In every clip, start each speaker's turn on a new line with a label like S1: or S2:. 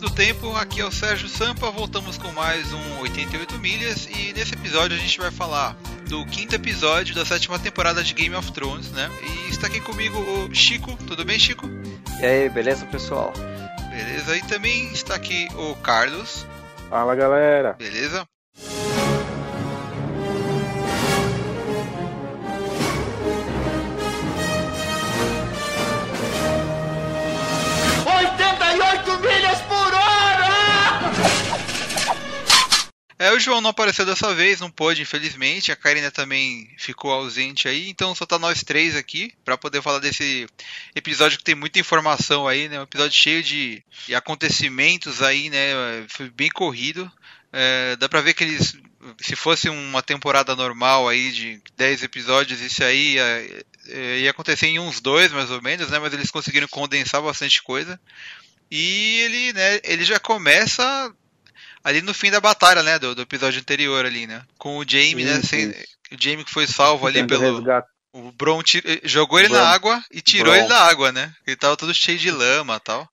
S1: Do Tempo, aqui é o Sérgio Sampa, voltamos com mais um 88 milhas e nesse episódio a gente vai falar do quinto episódio da sétima temporada de Game of Thrones, né? E está aqui comigo o Chico, tudo bem Chico?
S2: E aí, beleza pessoal?
S1: Beleza, e também está aqui o Carlos.
S3: Fala galera!
S1: Beleza? É, o João não apareceu dessa vez, não pôde, infelizmente. A Karina também ficou ausente aí, então só tá nós três aqui para poder falar desse episódio que tem muita informação aí, né? Um episódio cheio de, de acontecimentos aí, né? Foi bem corrido. É, dá pra ver que eles, se fosse uma temporada normal aí de 10 episódios, isso aí ia, ia acontecer em uns dois mais ou menos, né? Mas eles conseguiram condensar bastante coisa. E ele, né, ele já começa ali no fim da batalha, né, do, do episódio anterior ali, né? Com o Jamie, né, sem, o Jamie que foi salvo ali pelo resgate. o Bron eh, jogou ele Bron. na água e tirou Bron. ele da água, né? Ele tava todo cheio de lama, e tal.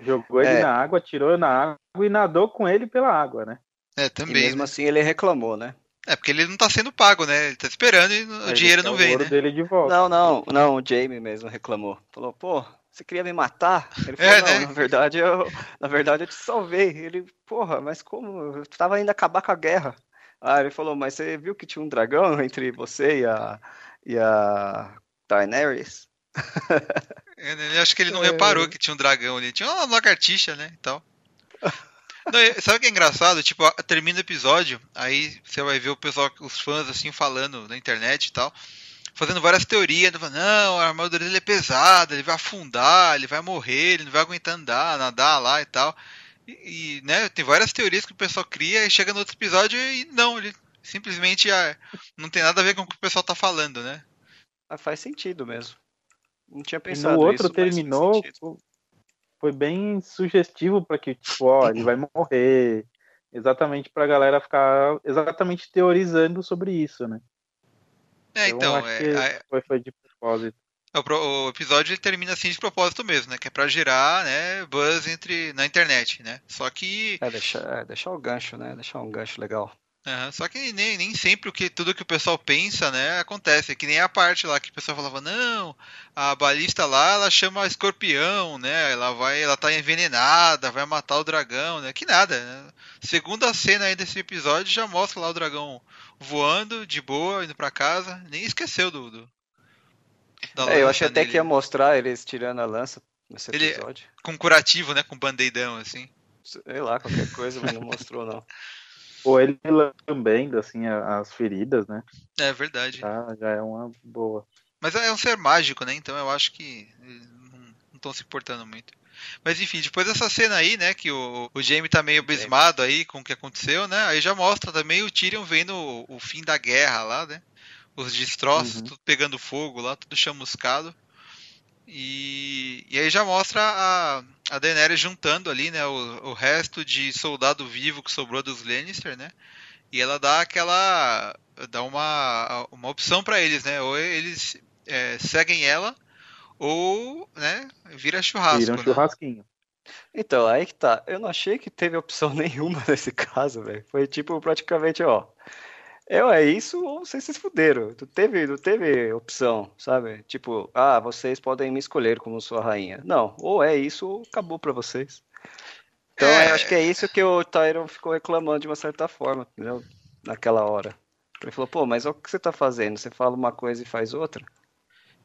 S3: Jogou ele é. na água, tirou ele na água e nadou com ele pela água, né?
S1: É, também.
S2: E mesmo
S1: né?
S2: assim ele reclamou, né?
S1: É, porque ele não tá sendo pago, né? Ele tá esperando e o dinheiro não vem, né?
S3: Dele de volta.
S2: Não, não, não, o Jamie mesmo reclamou. Falou, pô, você queria me matar? Ele falou, é, não, né? na verdade eu, na verdade eu te salvei. Ele, porra, mas como? Eu tava indo acabar com a guerra. Ah, ele falou, mas você viu que tinha um dragão entre você e a, e a Daenerys?
S1: Ele, acho que ele não é... reparou que tinha um dragão ali. Tinha uma lagartixa, né, e tal. Não, sabe o que é engraçado? Tipo, termina o episódio, aí você vai ver o pessoal, os fãs assim falando na internet e tal fazendo várias teorias, não, a armadura dele é pesada, ele vai afundar, ele vai morrer, ele não vai aguentar andar, nadar lá e tal. E, e né, tem várias teorias que o pessoal cria e chega no outro episódio e não, ele simplesmente ah, não tem nada a ver com o que o pessoal tá falando, né?
S2: Ah, faz sentido mesmo. Não tinha pensado
S3: e no outro
S2: isso,
S3: terminou foi bem sugestivo para que tipo, ó, ele vai morrer, exatamente para a galera ficar exatamente teorizando sobre isso, né?
S1: É, então, é,
S3: foi, foi de propósito.
S1: É, o, episódio termina assim de propósito mesmo, né? Que é pra gerar, né, buzz entre, na internet, né? Só que.
S2: É, deixar, é, deixar o gancho, né? Deixar um gancho legal.
S1: Uhum, só que nem, nem sempre o que, tudo que o pessoal pensa, né, acontece. É que nem a parte lá que o pessoal falava, não, a balista lá, ela chama escorpião, né? Ela vai, ela tá envenenada, vai matar o dragão, né? Que nada, né? Segunda cena aí desse episódio já mostra lá o dragão voando de boa, indo para casa, nem esqueceu do. do
S2: é, eu achei até que ia mostrar eles tirando a lança nesse Ele, episódio.
S1: Com curativo, né? Com bandeidão, assim.
S2: Sei lá, qualquer coisa, mas não mostrou, não.
S3: Ou ele lambendo, assim, as feridas, né?
S1: É verdade.
S3: Já, já é uma boa.
S1: Mas é um ser mágico, né? Então eu acho que não estão se importando muito. Mas enfim, depois dessa cena aí, né, que o, o Jaime tá meio abismado aí com o que aconteceu, né? Aí já mostra também o Tyrion vendo o, o fim da guerra lá, né? Os destroços, uhum. tudo pegando fogo lá, tudo chamuscado. E, e aí já mostra a, a Daenerys juntando ali, né, o, o resto de soldado vivo que sobrou dos Lannister, né? E ela dá aquela dá uma, uma opção para eles, né? Ou eles é, seguem ela ou, vira churrasco. Vira um
S3: né? churrasquinho.
S2: Então, aí que tá. Eu não achei que teve opção nenhuma nesse caso, velho. Foi tipo, praticamente, ó. Eu é isso ou vocês se fuderam. Não teve, não teve opção, sabe? Tipo, ah, vocês podem me escolher como sua rainha. Não, ou é isso ou acabou pra vocês. Então, é... eu acho que é isso que o Tyron ficou reclamando de uma certa forma, entendeu? Naquela hora. Ele falou, pô, mas o que você tá fazendo? Você fala uma coisa e faz outra?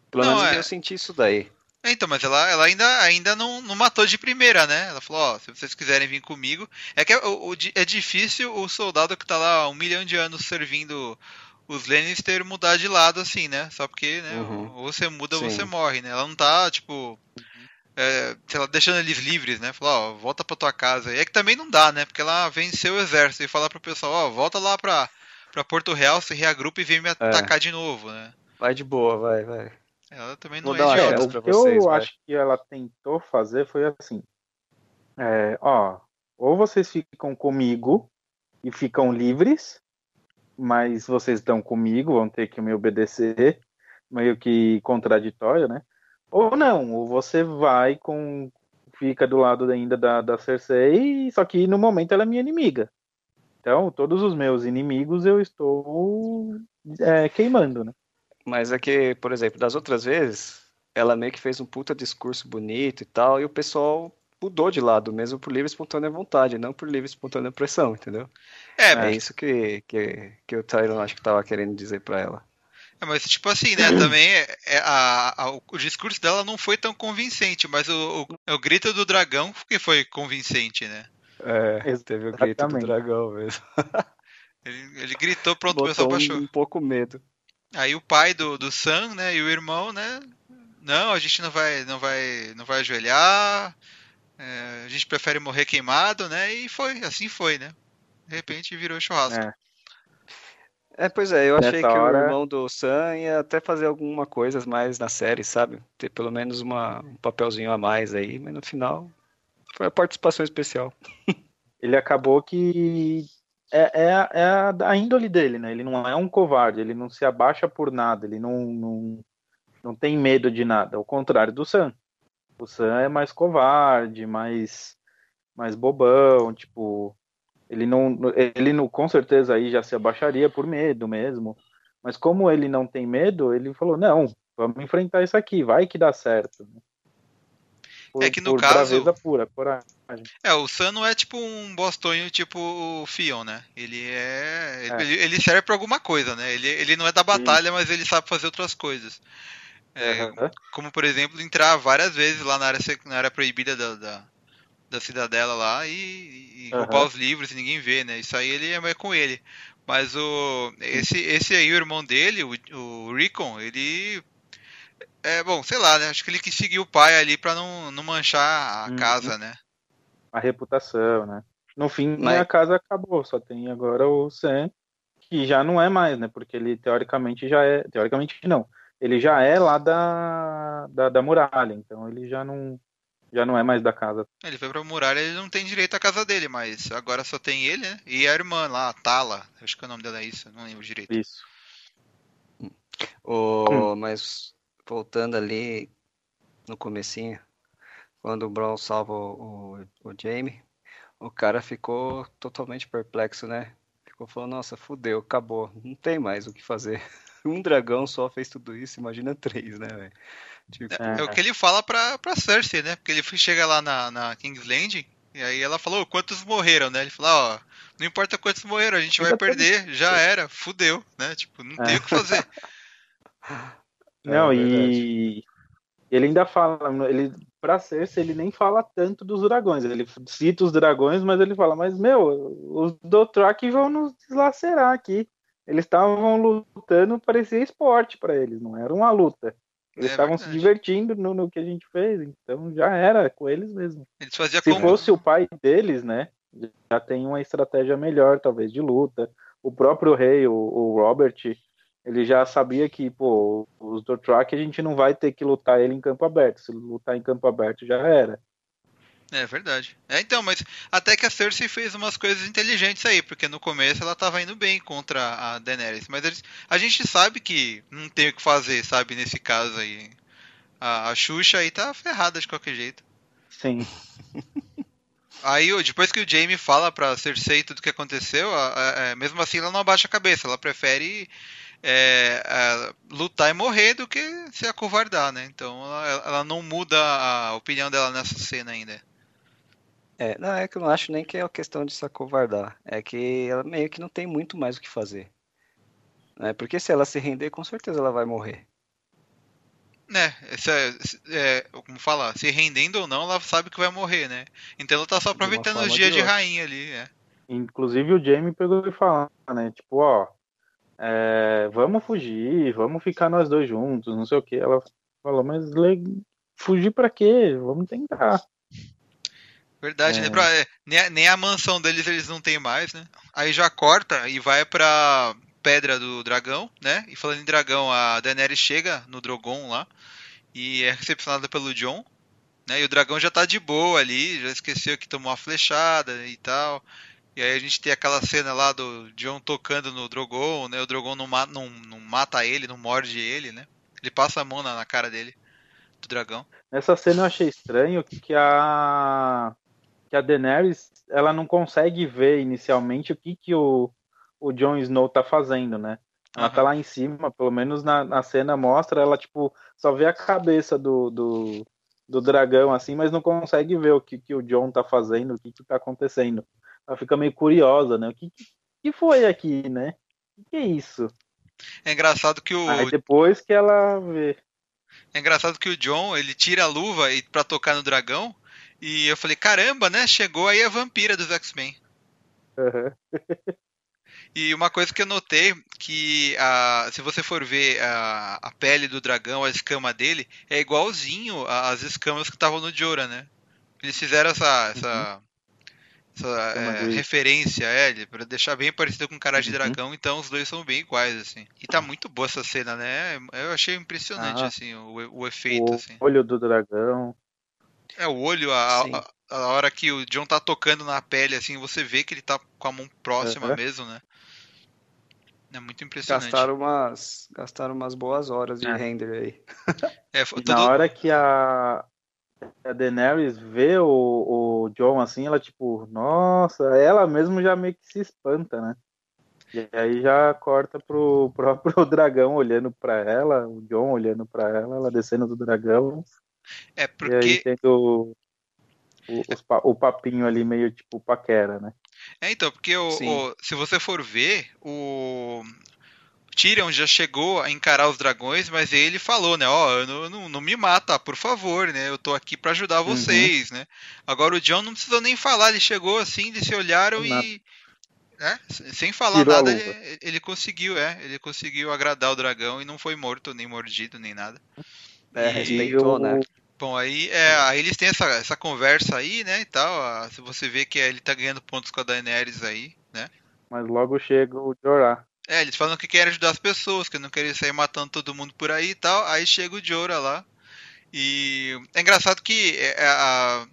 S2: Pelo não, menos é... eu senti isso daí.
S1: É, então, mas ela, ela ainda, ainda não, não matou de primeira, né? Ela falou, ó, se vocês quiserem vir comigo. É que é, o, é difícil o soldado que tá lá um milhão de anos servindo os Lannister mudar de lado assim, né? Só porque, né? Uhum. Ou você muda ou você morre, né? Ela não tá, tipo. É, sei lá, deixando eles livres, né? Falar, ó, volta pra tua casa. E é que também não dá, né? Porque ela venceu o exército e falar pro pessoal, ó, volta lá pra, pra Porto Real, se reagrupa e vem me é. atacar de novo, né?
S2: Vai de boa, vai, vai.
S1: Ela também não Vou é
S3: idiota. O que vocês, eu vai. acho que ela tentou fazer foi assim. É, ó, ou vocês ficam comigo e ficam livres, mas vocês estão comigo, vão ter que me obedecer, meio que contraditório, né? Ou não, ou você vai com fica do lado ainda da, da Cersei, só que no momento ela é minha inimiga. Então, todos os meus inimigos eu estou é, queimando, né?
S2: Mas é que, por exemplo, das outras vezes, ela meio que fez um puta discurso bonito e tal, e o pessoal mudou de lado, mesmo por livre e espontânea vontade, não por livre e espontânea pressão, entendeu?
S1: É,
S2: É
S1: mas,
S2: isso que, que, que o Tyron acho que tava querendo dizer pra ela.
S1: é, mas tipo assim, né? Também é, é a, a- o discurso dela não foi tão convincente, mas o, o, o grito do dragão que foi convincente, né?
S2: É, teve o grito do
S3: Exatamente.
S2: dragão mesmo.
S1: Ele, ele gritou, pronto, o pessoal
S2: Botou
S1: baixou.
S2: um pouco medo.
S1: Aí o pai do, do Sam, né, e o irmão, né, não, a gente não vai, não vai, não vai ajoelhar, é, a gente prefere morrer queimado, né, e foi, assim foi, né. De repente virou churrasco.
S3: É.
S2: É, pois é, eu achei
S3: Nessa
S2: que o
S3: hora-
S2: irmão do Sam ia até fazer alguma coisa mais na série, sabe? Ter pelo menos uma, um papelzinho a mais aí, mas no final foi a participação especial.
S3: Ele acabou que é, é, a- é a, a índole dele, né? Ele não é um covarde, ele não se abaixa por nada, ele não, não, não tem medo de nada, ao contrário do Sam. O Sam é mais covarde, mais, mais bobão, tipo, ele não, ele não, com certeza aí já se abaixaria por medo mesmo. Mas como ele não tem medo, ele falou, não, vamos enfrentar isso aqui, vai que dá certo. Por,
S1: É que no
S3: por
S1: caso-
S3: pura,
S1: É, o Sam não é tipo um bostonho tipo o Fion, né, ele é,
S3: É.
S1: Ele, ele serve pra alguma coisa, né, ele, ele não é da batalha, mas ele sabe fazer outras coisas. É,
S3: Aham.
S1: como por exemplo entrar várias vezes lá na área, na área proibida da, da, da cidadela lá e, e
S3: Aham.
S1: roubar os livros e ninguém vê, né? Isso aí ele é com ele. Mas o esse esse aí o irmão dele, o, o Recon, ele é bom, sei lá, né? Acho que ele quis seguir o pai ali pra não, não manchar a
S3: Uhum.
S1: casa, né?
S3: A reputação, né? No fim,
S2: Mas-
S3: a casa acabou, só tem agora o Sam, que já não é mais, né? Porque ele teoricamente já é, teoricamente não, ele já é lá da, da, da muralha, então ele já não, já não é mais da casa.
S1: Ele foi pra muralha, ele não tem direito à casa dele, mas agora só tem ele, né? E a irmã lá, a Tala, acho que o nome dela é isso, não lembro direito.
S3: Isso.
S2: O, Mas voltando ali no comecinho, quando o Braun salva o, o, o Jaime, o cara ficou totalmente perplexo, né? Ficou falando, nossa, fudeu, acabou, não tem mais o que fazer. Um dragão só fez tudo isso, imagina três, né, velho? Tipo,
S3: É.
S1: É o que ele fala pra, pra Cersei, né? Porque ele chega lá na, na King's Landing e aí ela falou, quantos morreram, né? Ele falou, ó, não importa quantos morreram, a gente vai perder, já era, fudeu, né? Tipo, não tem
S3: É.
S1: o que fazer.
S3: Não,
S2: É
S3: e ele ainda fala, ele pra Cersei ele nem fala tanto dos dragões, ele cita os dragões, mas ele fala, mas meu, os Dothraki vão nos deslacerar aqui. Eles estavam lutando, parecia esporte pra eles, não era uma luta. Eles
S1: É
S3: estavam se
S1: verdade.
S3: divertindo no, no que a gente fez, então já era com eles mesmo.
S1: Eles
S3: Se
S1: como.
S3: fosse o pai deles, né, já tem uma estratégia melhor, talvez, de luta. O próprio rei, o, o Robert, ele já sabia que, pô, os Dothraki a gente não vai ter que lutar ele em campo aberto. Se lutar em campo aberto já era.
S1: É verdade. É, então, mas até que a Cersei fez umas coisas inteligentes aí, porque no começo ela tava indo bem contra a Daenerys, mas eles, a gente sabe que não tem o que fazer, sabe, nesse caso aí. A, a Xuxa aí tá ferrada de qualquer jeito.
S3: Sim.
S1: Aí, depois que o Jaime fala pra Cersei tudo o que aconteceu, a- a- é, mesmo assim ela não abaixa a cabeça, ela prefere é, é, lutar e morrer do que se acovardar, né? Então ela, ela não muda a opinião dela nessa cena ainda.
S2: É, não, é que eu não acho nem que é uma questão de se acovardar. É que ela meio que não tem muito mais o que fazer. Né? Porque se ela se render, com certeza ela vai morrer.
S1: Né, essa, é, como falar, se rendendo ou não, ela sabe que vai morrer, né? Então ela tá só aproveitando os dias
S2: de
S1: de rainha ali, é.
S3: Inclusive o Jaime pegou e falou, né? Tipo, ó, é, vamos fugir, vamos ficar nós dois juntos, não sei o que. Ela falou, mas fugir pra quê? Vamos tentar.
S1: Verdade,
S3: É.
S1: né? Pra- é, nem, a, nem a mansão deles eles não tem mais, né? Aí já corta e vai pra Pedra do Dragão, né? E falando em dragão, a Daenerys chega no Drogon lá e é recepcionada pelo Jon, né? E o dragão já tá de boa ali, já esqueceu que tomou uma flechada e tal. E aí a gente tem aquela cena lá do Jon tocando no Drogon, né? O Drogon não, ma- não, não mata ele, não morde ele, né? Ele passa a mão na, na cara dele. do dragão.
S3: Nessa cena eu achei estranho que, que a que a Daenerys ela não consegue ver inicialmente o que, que o, o Jon Snow tá fazendo, né? Ela
S1: Aham.
S3: tá lá em cima, pelo menos na, na cena mostra, ela tipo só vê a cabeça do, do, do dragão assim, mas não consegue ver o que, que o Jon tá fazendo, o que, que tá acontecendo. Ela fica meio curiosa, né? O que, que, foi aqui, né? O que, é isso?
S1: É engraçado que o
S3: Aí depois que ela vê.
S1: é engraçado que o John, ele tira a luva e para tocar no dragão, e eu falei, caramba, né? Chegou aí a vampira dos X-Men.
S3: Aham.
S1: E uma coisa que eu notei que a, se você for ver a, a pele do dragão, a escama dele, é igualzinho às escamas que estavam no Jorah, né? Eles fizeram essa, essa, essa é, referência a ele, pra deixar bem parecido com cara de
S3: Uhum.
S1: dragão, então os dois são bem iguais, assim. E tá muito boa essa cena, né? Eu achei impressionante,
S3: Ah.
S1: assim, o, o efeito,
S3: O
S1: assim.
S3: olho do dragão.
S1: É, o olho, a, a, a hora que o John tá tocando na pele, assim, você vê que ele tá com a mão próxima
S3: Aham.
S1: mesmo, né? É muito impressionante.
S2: Gastaram umas, gastaram umas boas horas de
S3: É.
S2: render aí.
S1: É,
S3: E na hora que a, a Daenerys vê o, o John assim, ela tipo, nossa, ela mesmo já meio que se espanta, né? E aí já corta pro próprio dragão olhando pra ela, o John olhando pra ela, ela descendo do dragão,
S1: É
S3: e aí
S1: porque.
S3: tendo o, o, o papinho ali meio tipo paquera, né?
S1: É, então, porque o, o- se você for ver, o. Tyrion já chegou a encarar os dragões, mas ele falou, né? Ó, eu não, não, não me mata, por favor, né? Eu tô aqui pra ajudar
S3: Uhum.
S1: vocês, né? Agora o John não precisou nem falar, ele chegou assim, eles se olharam
S3: Nada.
S1: e. Né? Sem falar
S3: Tirou
S1: nada, ele, ele conseguiu, é. Ele conseguiu agradar o dragão e não foi morto, nem mordido, nem nada.
S2: É,
S1: E-
S2: respeitou, né?
S1: Bom, aí, é, aí eles têm essa, essa conversa aí, né, e tal. Se você vê que ele tá ganhando pontos com a Daenerys aí, né?
S3: Mas logo chega o Jorah.
S1: É, eles falam que querem ajudar as pessoas, que não querem sair matando todo mundo por aí e tal. Aí chega o Jorah lá. E é engraçado que é, a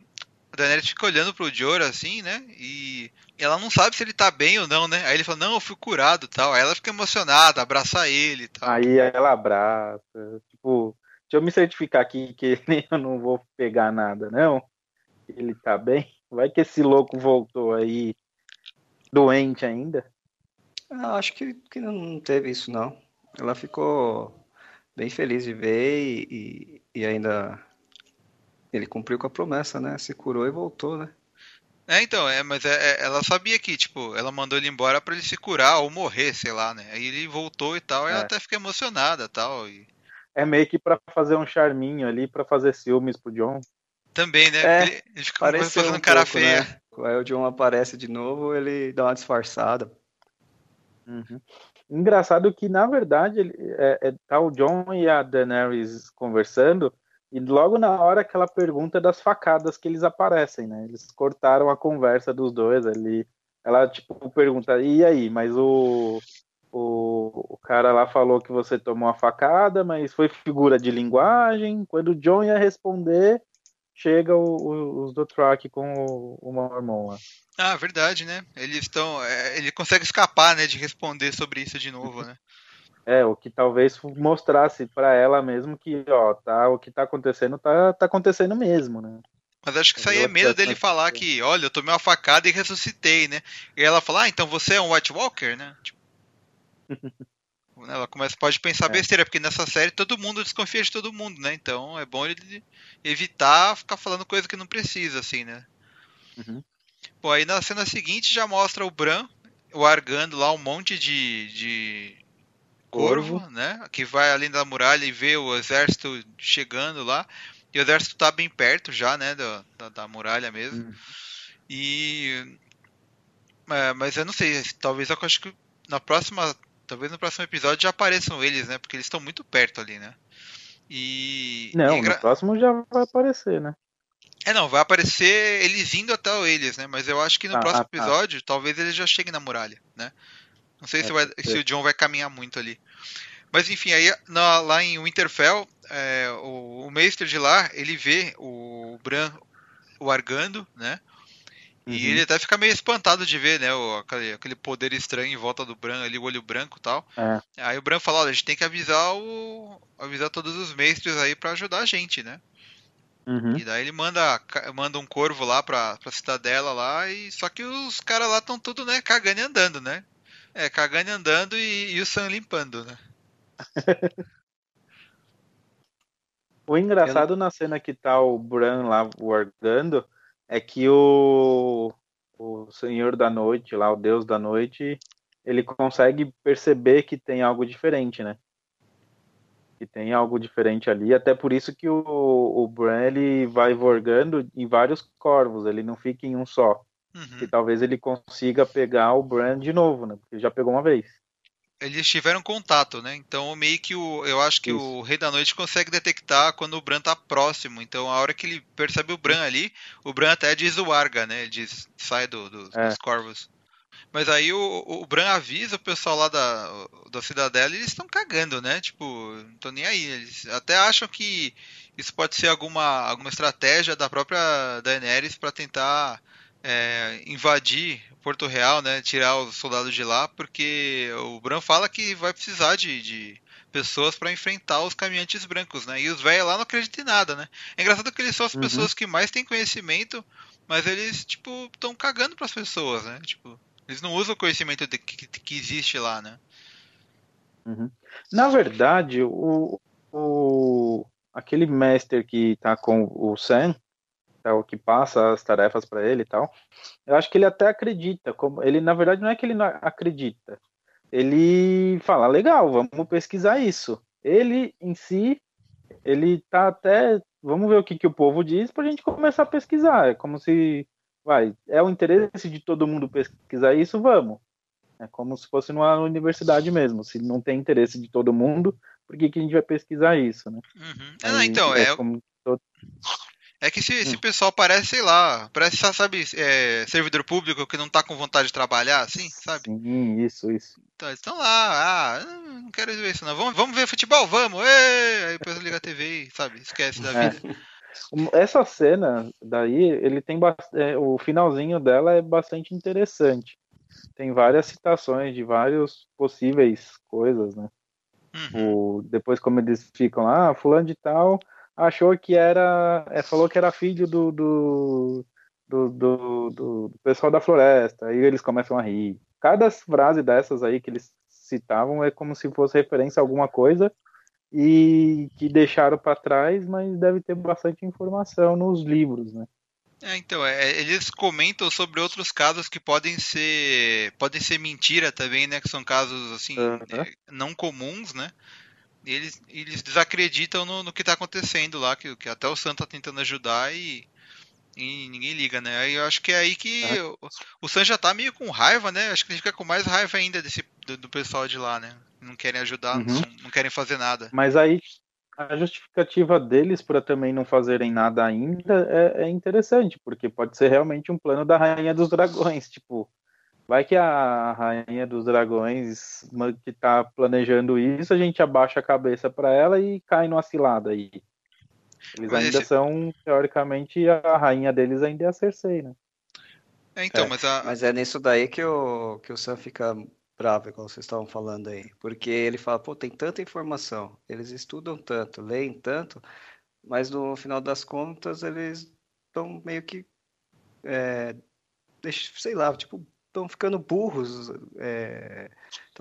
S1: a Daenerys fica olhando pro Jorah assim, né? E ela não sabe se ele tá bem ou não, né? Aí ele fala, não, eu fui curado tal. Aí ela fica emocionada, abraça ele e tal.
S3: Aí ela abraça, tipo, deixa eu me certificar aqui que eu não vou pegar nada, não. Ele tá bem. Vai que esse louco voltou aí doente ainda.
S2: Ah, acho que, que não teve isso, não. Ela ficou bem feliz de ver e, e, e ainda ele cumpriu com a promessa, né? Se curou e voltou, né?
S1: É, então, é, mas é- é- ela sabia que, tipo, ela mandou ele embora pra ele se curar ou morrer, sei lá, né? Aí ele voltou e tal, e ela
S3: É.
S1: até fica emocionada e tal. E...
S3: É meio que pra fazer um charminho ali, pra fazer ciúmes pro John.
S1: Também, né?
S2: É,
S1: ele, ele fica fazendo
S2: um
S1: cara
S2: pouco,
S1: feia.
S2: né? Aí o John aparece de novo, ele dá uma disfarçada.
S3: Uhum. Engraçado que, na verdade, ele, é, é- tá o John e a Daenerys conversando, e logo na hora que ela pergunta das facadas que eles aparecem, né? Eles cortaram a conversa dos dois ali. Ela, tipo, pergunta, e aí, mas o, o, o cara lá falou que você tomou a facada, mas foi figura de linguagem. Quando o John ia responder, chega o- o- os do Track com o, o Mormon lá.
S1: Ah, verdade, né? Eles estão. é, ele consegue escapar, né, de responder sobre isso de novo, né?
S3: É, o que talvez mostrasse pra ela mesmo que, ó, tá, o que tá acontecendo tá, tá acontecendo mesmo, né?
S1: Mas acho que isso aí é medo dele
S3: situações.
S1: falar que, olha, eu tomei uma facada e ressuscitei, né? E ela fala, ah, então você é um White Walker, né? Tipo, né, ela começa, pode pensar
S3: É.
S1: besteira, porque nessa série todo mundo desconfia de todo mundo, né? Então é bom ele evitar ficar falando coisa que não precisa, assim, né?
S3: Uhum.
S1: Pô, aí na cena seguinte já mostra o Bran largando lá um monte de, de corvo,
S3: Corvo.
S1: né? Que vai além da muralha e vê o exército chegando lá. E o exército tá bem perto já, né? Da, da, da muralha mesmo.
S3: Uhum.
S1: E. é, mas eu não sei, talvez eu acho que na próxima. Talvez no próximo episódio já apareçam eles, né? Porque eles estão muito perto ali, né? E.
S3: Não,
S1: e engra-
S3: no próximo já vai aparecer, né?
S1: É, não, vai aparecer eles indo até eles, né? Mas eu acho que no
S3: Ah,
S1: próximo
S3: ah, tá.
S1: episódio, talvez eles já cheguem na muralha, né? Não sei se,
S3: É,
S1: vai-
S3: pode
S1: se o John vai caminhar muito ali. Mas enfim, aí na- lá em Winterfell, é, o, o Meister de lá, ele vê o Bran o argando, né? E uhum. ele até fica meio espantado de ver, né, o, aquele, aquele poder estranho em volta do Bran ali, o olho branco e tal. É. Aí o Bran fala, olha, a gente tem que avisar o. avisar todos os mestres aí para ajudar a gente, né? Uhum. E daí ele manda, manda um corvo lá pra, pra cidadela lá, e só que os caras lá estão tudo, né, cagando e andando, né? É, cagando e andando e, e o Sam limpando, né?
S3: o engraçado Eu... na cena que tá o Bran lá guardando é que o, o Senhor da Noite, lá, o Deus da Noite, ele consegue perceber que tem algo diferente, né? Que tem algo diferente ali, até por isso que o, o Bran ele vai vorgando em vários corvos, ele não fica em um só. Uhum. Que talvez ele consiga pegar o Bran de novo, né? Porque ele já pegou uma vez
S1: eles tiveram contato, né? Então meio que o, eu acho que Isso. o Rei da Noite consegue detectar quando o Bran tá próximo. Então a hora que ele percebe o Bran ali, o Bran até diz o Arga, né? Ele diz, sai do, do é. dos corvos. Mas aí o, o Bran avisa o pessoal lá da, da cidadela e eles estão cagando, né? Tipo, não estão nem aí. Eles até acham que isso pode ser alguma, alguma estratégia da própria Daenerys para tentar é, invadir Porto Real, né, tirar os soldados de lá, porque o Bran fala que vai precisar de, de pessoas para enfrentar os caminhantes brancos, né? E os velhos lá não acreditam em nada, né? É engraçado que eles são as uhum. pessoas que mais têm conhecimento, mas eles tipo estão cagando para as pessoas, né? Tipo, eles não usam o conhecimento de, que, que existe lá, né?
S3: Uhum. Na verdade, o, o aquele mestre que tá com o Sam, é o que passa as tarefas para ele e tal. Eu acho que ele até acredita, como ele na verdade não é que ele não acredita. Ele fala, legal, vamos pesquisar isso. Ele em si, ele tá até, vamos ver o que, que o povo diz para a gente começar a pesquisar. É como se, vai, é o interesse de todo mundo pesquisar isso, vamos. É como se fosse numa universidade mesmo. Se não tem interesse de todo mundo, por que, que a gente vai pesquisar isso, né?
S1: Uhum. Aí, então, é, é como. É que esse, esse hum. pessoal parece, sei lá, parece, sabe, é, servidor público que não tá com vontade de trabalhar, assim, sabe?
S3: Sim, isso, isso.
S1: Então, eles estão lá, ah, não quero ver isso não. Vamos, vamos ver futebol, vamos! Ei! Aí depois liga a TV e, sabe, esquece da é. vida.
S3: Essa cena daí, ele tem é, o finalzinho dela é bastante interessante. Tem várias citações de vários possíveis coisas, né? Uhum. O, depois como eles ficam lá, ah, fulano de tal achou que era. É, falou que era filho do, do, do, do, do pessoal da floresta. Aí eles começam a rir. Cada frase dessas aí que eles citavam é como se fosse referência a alguma coisa e que deixaram para trás, mas deve ter bastante informação nos livros, né?
S1: É, então, é, eles comentam sobre outros casos que podem ser podem ser mentira também, né? Que são casos assim uhum. não comuns, né? Eles, eles desacreditam no, no que está acontecendo lá, que, que até o Sam tá tentando ajudar e, e ninguém liga, né? Aí eu acho que é aí que é. o, o Sam já tá meio com raiva, né? Acho que ele fica com mais raiva ainda desse, do, do pessoal de lá, né? Não querem ajudar, uhum. não, não, querem fazer nada.
S3: Mas aí a justificativa deles para também não fazerem nada ainda é, é interessante, porque pode ser realmente um plano da Rainha dos Dragões, tipo Vai que a rainha dos dragões que tá planejando isso, a gente abaixa a cabeça para ela e cai numa cilada aí. Eles mas ainda esse... são, teoricamente, a rainha deles ainda é a Cersei, né?
S2: É, então, é, mas, a... mas é nisso daí que o, que o Sam fica bravo, como vocês estavam falando aí. Porque ele fala, pô, tem tanta informação, eles estudam tanto, leem tanto, mas no final das contas eles estão meio que. É, sei lá, tipo, estão ficando burros, estão é,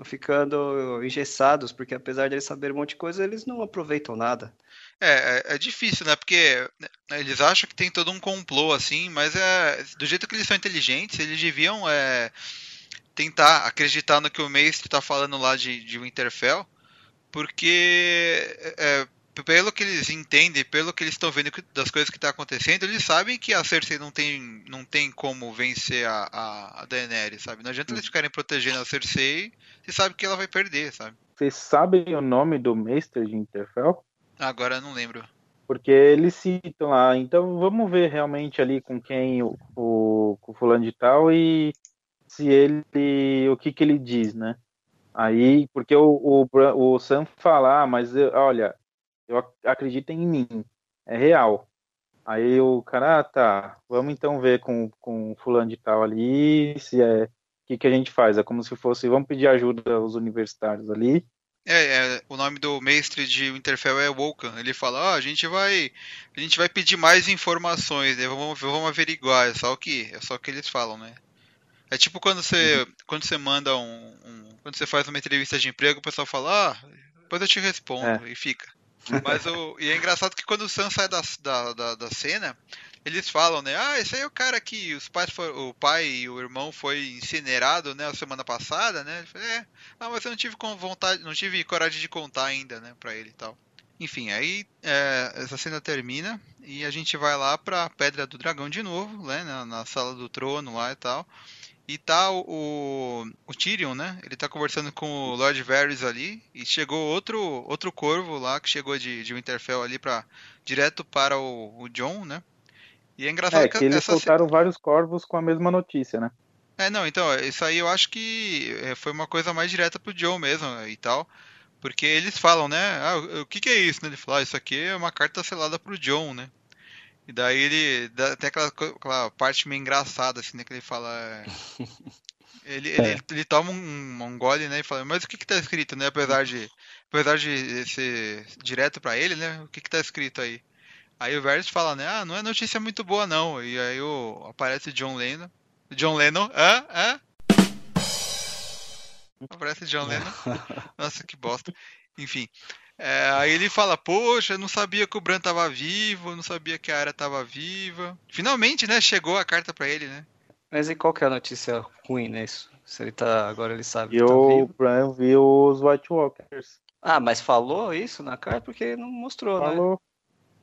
S2: ficando engessados, porque apesar de eles saberem um monte de coisa, eles não aproveitam nada.
S1: É, é, é, difícil, né? Porque né, eles acham que tem todo um complô, assim, mas é do jeito que eles são inteligentes, eles deviam é, tentar acreditar no que o mestre está falando lá de, de Winterfell, porque é, pelo que eles entendem, pelo que eles estão vendo das coisas que estão tá acontecendo, eles sabem que a Cersei não tem, não tem como vencer a, a, a Daenerys, sabe? Não adianta eles ficarem protegendo a Cersei, se sabe que ela vai perder, sabe?
S3: Vocês sabem o nome do Mestre de Interfell?
S1: Agora eu não lembro.
S3: Porque eles citam lá, então vamos ver realmente ali com quem o, o, o fulano de tal e se ele, o que que ele diz, né? Aí, porque o, o, o Sam fala, ah, mas olha, eu acredito em mim, é real. Aí o cara, ah, tá, vamos então ver com, com fulano de tal ali, se é, o que, que a gente faz? É como se fosse, vamos pedir ajuda aos universitários ali.
S1: É, é, o nome do mestre de Winterfell é Wokan. Ele fala, ó, a gente vai, a gente vai pedir mais informações, né? Vamos, vamos averiguar. É só o que, é só o que eles falam, né? É tipo quando você, uhum. quando você manda um, um, quando você faz uma entrevista de emprego, o pessoal fala, ah, depois eu te respondo é. e fica. Mas o, e é engraçado que quando o Sam sai da, da, da, da cena, eles falam, né? Ah, esse aí é o cara que os pais for, o pai e o irmão foi incinerado, né, a semana passada, né? Fala, é, ah, mas eu não tive vontade, não tive coragem de contar ainda, né, para ele e tal. Enfim, aí é, essa cena termina e a gente vai lá pra Pedra do Dragão de novo, né, na, na sala do trono lá e tal. E tá o, o, Tyrion, né? Ele tá conversando com o Lord Varys ali. E chegou outro outro corvo lá que chegou de, de Winterfell ali para direto para o, o John, né?
S3: E é engraçado é, que, que eles soltaram vários corvos com a mesma notícia, né?
S1: É, não, então, isso aí eu acho que é, foi uma coisa mais direta pro John mesmo e tal. Porque eles falam, né? Ah, o que, que é isso? Né? Ele fala, ah, isso aqui é uma carta selada pro John, né? E daí ele. Tem aquela, aquela parte meio engraçada, assim, né? Que ele fala. É, ele, é. ele, ele, toma um, um gole, né? E fala, mas o que que tá escrito, né? Apesar de. Apesar de ser direto para ele, né? O que que tá escrito aí? Aí o Varys fala, né? Ah, não é notícia muito boa, não. E aí o, aparece John Lennon. John Lennon, hã? Hã? Aparece John Lennon. Nossa, que bosta. Enfim. É, aí ele fala, poxa, não sabia que o Bran tava vivo, não sabia que a Arya tava viva. Finalmente, né? Chegou a carta para ele, né?
S2: Mas e qual que é a notícia ruim nisso? Se ele tá. Agora ele sabe
S3: e que tá o Bran viu os White Walkers.
S2: Ah, mas falou isso na carta porque não mostrou,
S3: falou.
S2: né?
S3: Falou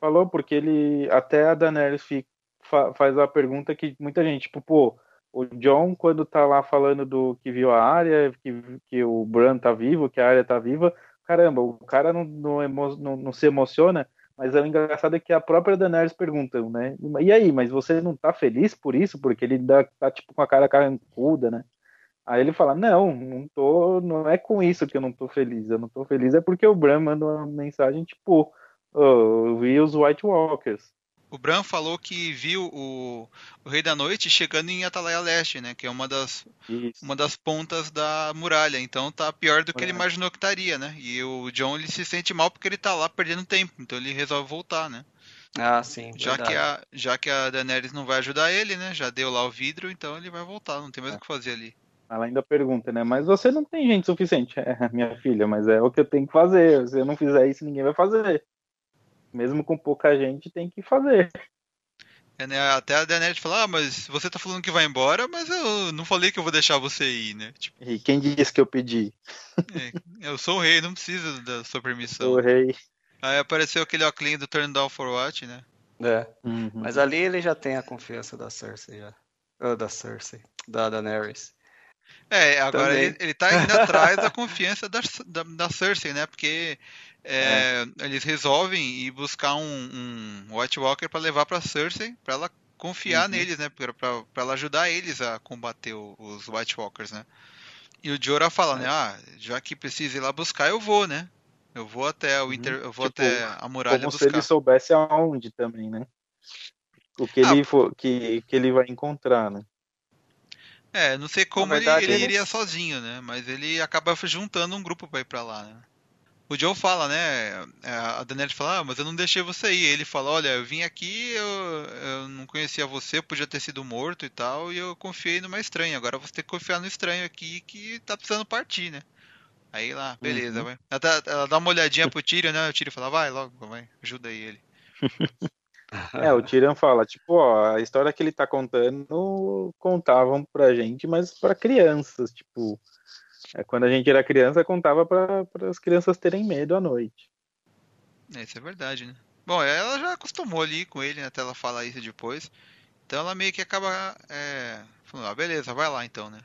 S3: falou, porque ele. Até a Daenerys fica, fa, faz a pergunta que muita gente, tipo, pô, o John, quando tá lá falando do que viu a área, que, que o Bran tá vivo, que a área tá viva, caramba, o cara não, não, emo, não, não se emociona, mas o engraçado é que a própria Daenerys pergunta, né? E aí, mas você não tá feliz por isso? Porque ele dá, tá tipo com a cara carrancuda, né? Aí ele fala, não, não tô, não é com isso que eu não tô feliz, eu não tô feliz é porque o Bran manda uma mensagem tipo, eu vi os White Walkers.
S1: O Bran falou que viu o, o Rei da Noite chegando em Atalaia Leste, né? Que é uma das, uma das pontas da muralha. Então tá pior do que é. ele imaginou que estaria, né? E o John ele se sente mal porque ele tá lá perdendo tempo. Então ele resolve voltar, né?
S2: Ah, sim.
S1: Já que, a, já que a Daenerys não vai ajudar ele, né? Já deu lá o vidro, então ele vai voltar. Não tem mais é. o que fazer ali.
S3: Ela ainda pergunta, né? Mas você não tem gente suficiente. É, minha filha, mas é o que eu tenho que fazer. Se eu não fizer isso, ninguém vai fazer mesmo com pouca gente, tem que fazer.
S1: É, né? Até a Daenerys fala, ah, mas você tá falando que vai embora, mas eu não falei que eu vou deixar você ir, né?
S3: Tipo, e quem disse que eu pedi?
S1: É, eu sou o rei, não preciso da sua permissão.
S3: Sou o rei.
S1: Aí apareceu aquele óculos do Turn Down for What, né?
S2: É. Uhum. Mas ali ele já tem a confiança da Cersei, já. Oh, da Cersei, da Daenerys.
S1: É, agora ele, ele tá indo atrás da confiança da, da, da Cersei, né? Porque é, é. Eles resolvem ir buscar um, um White Walker para levar para Cersei, para ela confiar uhum. neles, né? Para ela ajudar eles a combater o, os White Walkers, né? E o Jorah fala, né? é. né? Ah, já que precisa ir lá buscar, eu vou, né? Eu vou até o Inter, eu vou tipo, até a muralha
S3: como
S1: buscar.
S3: se ele soubesse aonde também, né? O que ah, ele for, que, que ele vai encontrar, né?
S1: É, não sei como verdade, ele, ele, iria sozinho, né? Mas ele acaba juntando um grupo para ir para lá, né? O Joe fala, né? É, a Daenerys fala, ah, mas eu não deixei você ir. Ele fala, olha, eu vim aqui, eu, eu não conhecia você, podia ter sido morto e tal, e eu confiei numa estranha. Agora você tem que confiar no estranho aqui que tá precisando partir, né? Aí lá, beleza, uhum. vai. Ela, ela, dá uma olhadinha pro Tyrion, né? O Tyrion fala, vai logo, vai, ajuda aí ele.
S3: É, o Tyrion fala, tipo, ó, a história que ele tá contando contavam pra gente, mas pra crianças, tipo, é, quando a gente era criança, contava para as crianças terem medo à noite.
S1: É, isso é verdade, né? Bom, ela já acostumou ali com ele, né, até ela falar isso depois. Então ela meio que acaba é, falando, ah, beleza, vai lá então, né?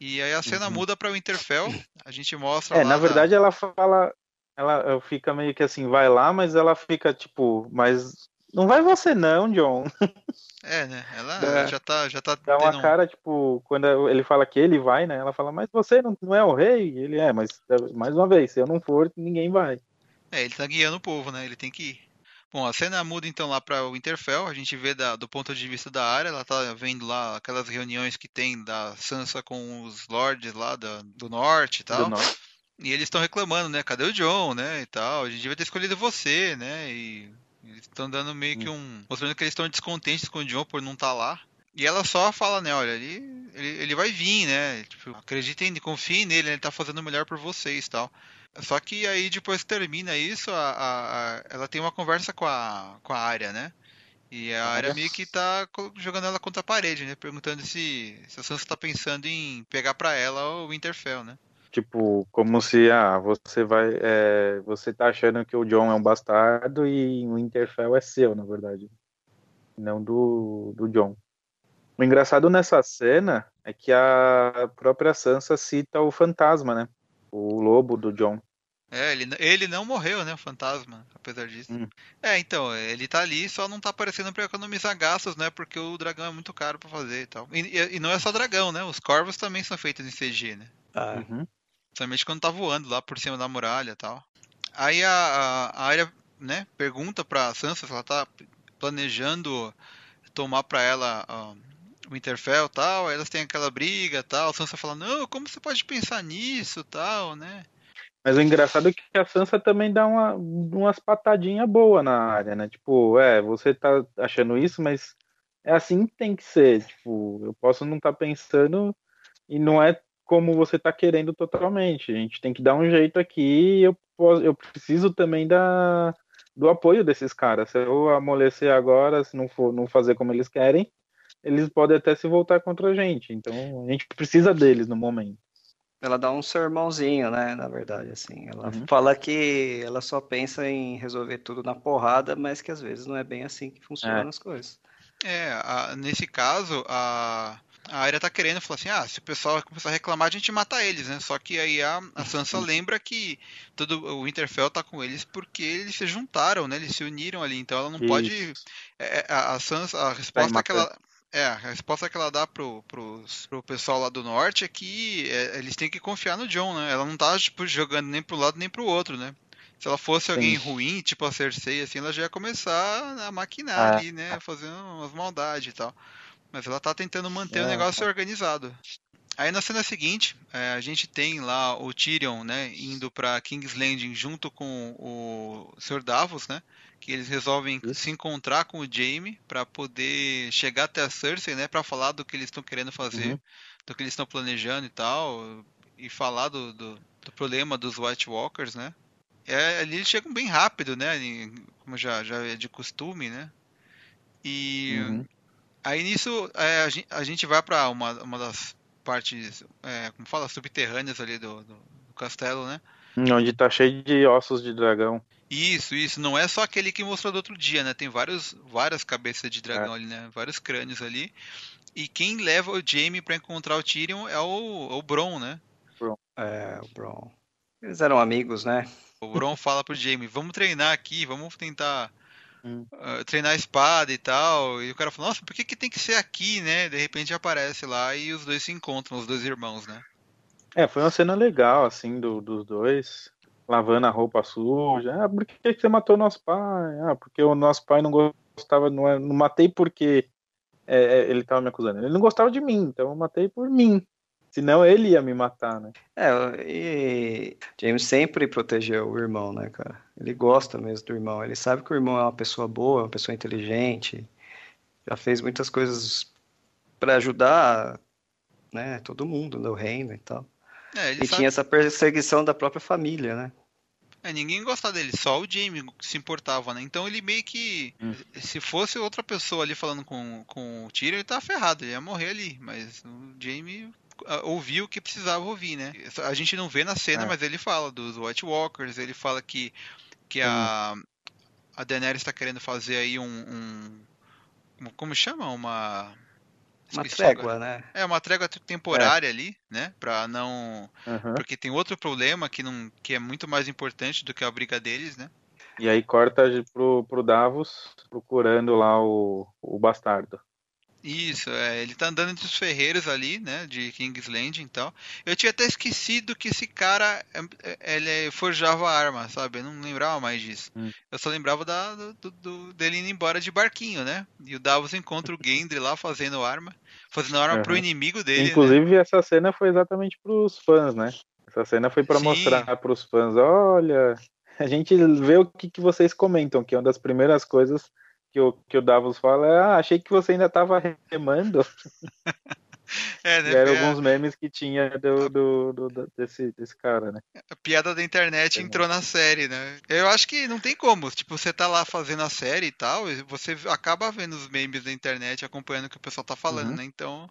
S1: E aí a cena uhum. muda para o Winterfell, a gente mostra
S3: É, na verdade na... ela fala, ela fica meio que assim, vai lá, mas ela fica tipo, mas não vai você não, John.
S1: É, né? Ela é. já tá, já tá
S3: Dá uma cara, tipo, quando ele fala que ele vai, né? Ela fala, mas você não, não é o rei? Ele é, mas mais uma vez, se eu não for, ninguém vai.
S1: É, ele tá guiando o povo, né? Ele tem que ir. Bom, a cena muda então lá para o Winterfell, a gente vê da, do ponto de vista da área, ela tá vendo lá aquelas reuniões que tem da Sansa com os lords lá da, do norte e tal.
S3: Do norte.
S1: E eles estão reclamando, né? Cadê o John, né? E tal. A gente devia ter escolhido você, né? E eles estão dando meio que um. mostrando que eles estão descontentes com o John por não estar lá. E ela só fala, né? Olha, ele, ele, ele vai vir, né? Tipo, acreditem, confiem nele, ele tá fazendo o melhor por vocês tal. Só que aí depois que termina isso, a, a, a- ela tem uma conversa com a, com a área, né? E a área meio que tá jogando ela contra a parede, né? Perguntando se, se a Sansa tá pensando em pegar pra ela o Winterfell, né?
S3: Tipo, como se ah, você vai. é, você tá achando que o John é um bastardo e o Winterfell é seu, na verdade. Não do, do John. O engraçado nessa cena é que a própria Sansa cita o fantasma, né? O lobo do John.
S1: É, ele, ele não morreu, né? O fantasma, apesar disso.
S3: Hum.
S1: É, então, ele tá ali, só não tá aparecendo pra economizar gastos, né? Porque o dragão é muito caro pra fazer e tal. E, e- e não é só dragão, né? Os corvos também são feitos em CG, né?
S2: Ah,
S3: Uhum.
S1: Principalmente quando tá voando lá por cima da muralha e tal. Aí a, a, a área, né, pergunta pra Sansa se ela tá planejando tomar pra ela ó, o e tal. Aí elas têm aquela briga tal. A Sansa fala, não, como você pode pensar nisso tal, né?
S3: Mas o engraçado é que a Sansa também dá uma, umas patadinhas boas na área, né? Tipo, é, você tá achando isso, mas é assim que tem que ser. Tipo, eu posso não estar pensando e não é como você tá querendo totalmente. A gente tem que dar um jeito aqui eu, posso, eu preciso também da, do apoio desses caras. Se eu amolecer agora, se não for não fazer como eles querem, eles podem até se voltar contra a gente. Então a gente precisa deles no momento.
S2: ela dá um sermãozinho, né? Na verdade, assim. Ela
S3: Uhum.
S2: fala que ela só pensa em resolver tudo na porrada, mas que às vezes não é bem assim que funcionam
S3: É.
S2: as coisas.
S1: É, a- nesse caso, a, a área tá querendo falar assim, ah, se o pessoal começar a reclamar, a gente mata eles, né? Só que aí a, a Sansa lembra que todo o Winterfell tá com eles porque eles se juntaram, né? Eles se uniram ali, então ela não pode. é, é, a, a Sansa, a resposta que ela. É, a resposta que ela dá pro, pros, pro pessoal lá do norte é que é, eles têm que confiar no John, né? Ela não tá, tipo, jogando nem pro lado nem pro outro, né? Se ela fosse alguém
S3: Sim.
S1: ruim, tipo a Cersei, assim, ela já ia começar a maquinar
S3: Ah.
S1: ali, né? Fazendo umas maldades e tal. Mas ela tá tentando manter o
S3: É,
S1: negócio organizado. Aí na cena seguinte, é, a gente tem lá o Tyrion, né, indo pra King's Landing junto com o Sr. Davos, né? Que eles resolvem
S3: Isso.
S1: se encontrar com o Jaime pra poder chegar até a Cersei, né, Pra falar do que eles estão querendo fazer,
S3: Uhum.
S1: do que eles estão planejando e tal, e falar do, do, do problema dos White Walkers, né? É, ali eles chegam bem rápido, né? Como já, já é de costume, né? E
S3: Uhum.
S1: Aí nisso é, a, gen- a gente vai pra uma, uma das partes, é, como fala, subterrâneas ali do, do, do castelo, né?
S3: Onde tá cheio de ossos de dragão.
S1: Isso, isso. Não é só aquele que mostrou do outro dia, né? Tem vários, várias cabeças de dragão
S3: É.
S1: ali, né? Vários crânios ali. E quem leva o Jaime pra encontrar o Tyrion é o, é o Bron, né?
S2: É, o Bron. Eles eram amigos, né?
S1: O Bron fala pro Jaime, vamos treinar aqui, vamos tentar
S3: Hum.
S1: ah, treinar a espada e tal. E o cara fala, nossa, por que, que tem que ser aqui, né? De repente aparece lá e os dois se encontram, os dois irmãos, né?
S3: É, foi uma cena legal, assim, do- dos dois. Lavando a roupa suja. Ah, por que que você matou nosso pai? Ah, porque o nosso pai não gostava. Não, é- não matei porque é, é, ele tava me acusando. Ele não gostava de mim, então eu matei por mim. Senão ele ia me matar, né?
S2: É, e James sempre protegeu o irmão, né, cara? Ele gosta mesmo do irmão. Ele sabe que o irmão é uma pessoa boa, uma pessoa inteligente. Já fez muitas coisas pra ajudar, né, todo mundo no reino e tal.
S1: É, ele
S2: E
S1: sabe
S2: tinha essa perseguição da própria família, né?
S1: É, ninguém gostava dele, só o Jamie se importava, né? Então ele meio que.
S3: Hum.
S1: Se fosse outra pessoa ali falando com, com o Tyrion, ele tava ferrado, ele ia morrer ali. Mas o Jamie ouviu o que precisava ouvir, né? A gente não vê na cena,
S3: É.
S1: mas ele fala dos White Walkers, ele fala que, que a, a Daenerys está querendo fazer aí um, um- Como chama? Uma.
S2: Uma trégua, né?
S1: É, uma trégua temporária ali, né? Pra não.
S3: Aham.
S1: Porque tem outro problema que, não, que é muito mais importante do que a briga deles, né?
S3: E aí corta pro, pro Davos procurando lá o, o bastardo.
S1: Isso, é, ele tá andando entre os ferreiros ali, né, de King's Landing e tal. Eu tinha até esquecido que esse cara, é, é, ele forjava arma, sabe? Eu não lembrava mais disso.
S3: Hum.
S1: Eu só lembrava da, do, do- dele indo embora de barquinho, né? E o Davos encontra o Gendry lá fazendo arma, fazendo arma pro
S3: Aham.
S1: inimigo dele, né?
S3: Inclusive, essa cena foi exatamente pros fãs, né? Essa cena foi
S1: Sim.
S3: mostrar pros fãs, olha, a gente vê o que, que vocês comentam, que é uma das primeiras coisas que o, que o Davos fala é, ah, achei que você ainda tava remando.
S1: É, né?
S3: Eram
S1: É,
S3: alguns memes que tinha do, do, do- do- desse, desse cara, né?
S1: A piada da internet entrou na série, né? Eu acho que não tem como. Tipo, você tá lá fazendo a série e tal, e você acaba vendo os memes da internet, acompanhando o que o pessoal tá falando,
S3: Uhum.
S1: né? Então,